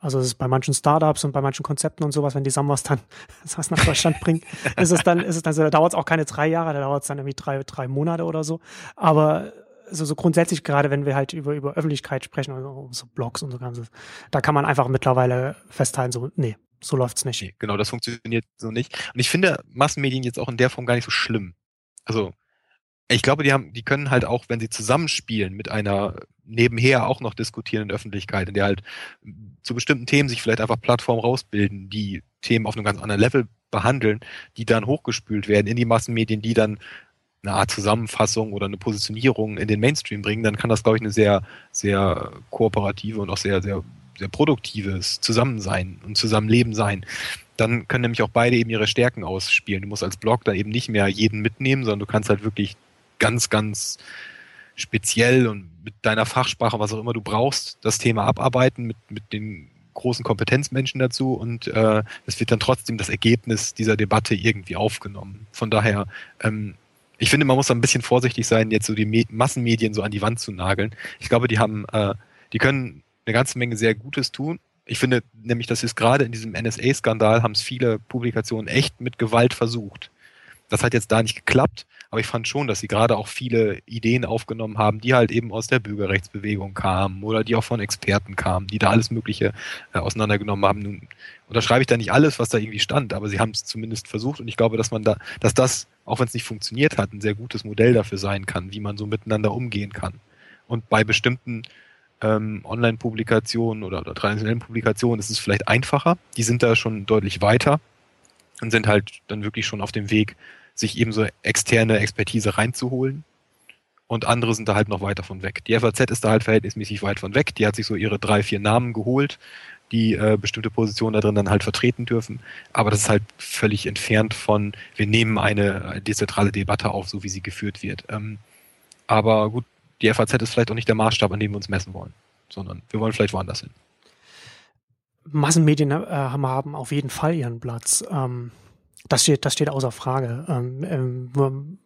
Also es ist bei manchen Startups und bei manchen Konzepten und sowas, wenn die Summers dann was nach Deutschland bringen, ist es dann, ist es dann so, da dauert es auch keine drei Jahre, da dauert es dann irgendwie drei, drei Monate oder so. Aber also so grundsätzlich, gerade wenn wir halt über, über Öffentlichkeit sprechen, also so Blogs und so ganzes, da kann man einfach mittlerweile festhalten, so, nee, so läuft's nicht. Nee, genau, das funktioniert so nicht. Und ich finde Massenmedien jetzt auch in der Form gar nicht so schlimm. Also ich glaube, die haben, die können halt auch, wenn sie zusammenspielen mit einer nebenher auch noch diskutierenden Öffentlichkeit, in der halt zu bestimmten Themen sich vielleicht einfach Plattformen rausbilden, die Themen auf einem ganz anderen Level behandeln, die dann hochgespült werden in die Massenmedien, die dann eine Art Zusammenfassung oder eine Positionierung in den Mainstream bringen, dann kann das, glaube ich, eine sehr, sehr kooperative und auch sehr, sehr, sehr produktives Zusammensein und Zusammenleben sein. Dann können nämlich auch beide eben ihre Stärken ausspielen. Du musst als Blog dann eben nicht mehr jeden mitnehmen, sondern du kannst halt wirklich ganz, ganz speziell und mit deiner Fachsprache, was auch immer du brauchst, das Thema abarbeiten mit, mit den großen Kompetenzmenschen dazu und äh, es wird dann trotzdem das Ergebnis dieser Debatte irgendwie aufgenommen. Von daher, ähm, ich finde, man muss da ein bisschen vorsichtig sein, jetzt so die Me Massenmedien so an die Wand zu nageln. Ich glaube, die haben, äh, die können eine ganze Menge sehr Gutes tun. Ich finde nämlich, dass es gerade in diesem NSA-Skandal haben es viele Publikationen echt mit Gewalt versucht. Das hat jetzt da nicht geklappt, aber ich fand schon, dass sie gerade auch viele Ideen aufgenommen haben, die halt eben aus der Bürgerrechtsbewegung kamen oder die auch von Experten kamen, die da alles Mögliche äh, auseinandergenommen haben. Nun unterschreibe ich da nicht alles, was da irgendwie stand, aber sie haben es zumindest versucht und ich glaube, dass man da, dass das, auch wenn es nicht funktioniert hat, ein sehr gutes Modell dafür sein kann, wie man so miteinander umgehen kann. Und bei bestimmten ähm, Online-Publikationen oder, oder traditionellen Publikationen ist es vielleicht einfacher. Die sind da schon deutlich weiter und sind halt dann wirklich schon auf dem Weg, sich eben so externe Expertise reinzuholen. Und andere sind da halt noch weiter von weg. Die FAZ ist da halt verhältnismäßig weit von weg. Die hat sich so ihre drei, vier Namen geholt, die äh, bestimmte Positionen da drin dann halt vertreten dürfen. Aber das ist halt völlig entfernt von, wir nehmen eine dezentrale Debatte auf, so wie sie geführt wird. Ähm, aber gut, die FAZ ist vielleicht auch nicht der Maßstab, an dem wir uns messen wollen, sondern wir wollen vielleicht woanders hin. Massenmedien äh, haben auf jeden Fall ihren Platz. Ähm, das steht, das steht außer Frage. Ähm, ähm,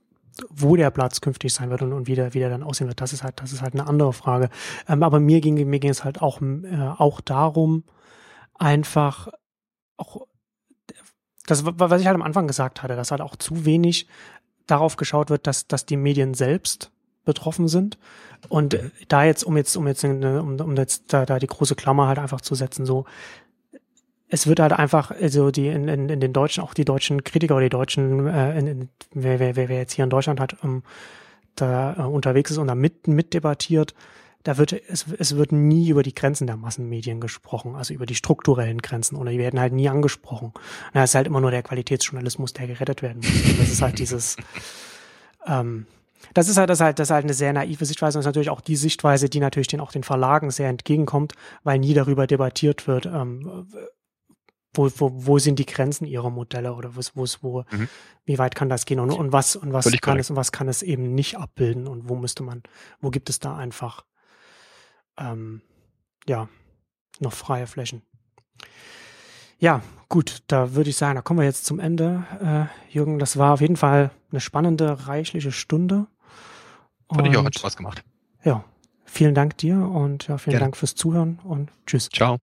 wo der Platz künftig sein wird und, und wie, der, wie der dann aussehen wird, das ist halt, das ist halt eine andere Frage. Ähm, aber mir ging, mir ging es halt auch, äh, auch darum, einfach auch, das, was ich halt am Anfang gesagt hatte, dass halt auch zu wenig darauf geschaut wird, dass, dass die Medien selbst betroffen sind. Und da jetzt, um jetzt, um jetzt, um, um jetzt da, da die große Klammer halt einfach zu setzen, so, es wird halt einfach, also die in, in, in den Deutschen, auch die deutschen Kritiker oder die Deutschen, äh, in, in, wer, wer, wer jetzt hier in Deutschland hat, ähm, da äh, unterwegs ist und da mit, mit debattiert, da wird es, es wird nie über die Grenzen der Massenmedien gesprochen, also über die strukturellen Grenzen oder die werden halt nie angesprochen. Na, es ist halt immer nur der Qualitätsjournalismus, der gerettet werden muss. Und das ist halt dieses, ähm, das ist halt, das ist halt, das ist halt eine sehr naive Sichtweise und ist natürlich auch die Sichtweise, die natürlich den auch den Verlagen sehr entgegenkommt, weil nie darüber debattiert wird, ähm, wo, wo, wo sind die Grenzen ihrer Modelle oder wo, wo, wo mhm. wie weit kann das gehen und, und was und was Völlig kann korrekt. es und was kann es eben nicht abbilden und wo müsste man, wo gibt es da einfach ähm, ja noch freie Flächen. Ja, gut, da würde ich sagen, da kommen wir jetzt zum Ende, äh, Jürgen. Das war auf jeden Fall eine spannende, reichliche Stunde. Fand ich auch, hat Spaß gemacht. Ja, vielen Dank dir und ja, vielen Gerne. Dank fürs Zuhören und tschüss. Ciao.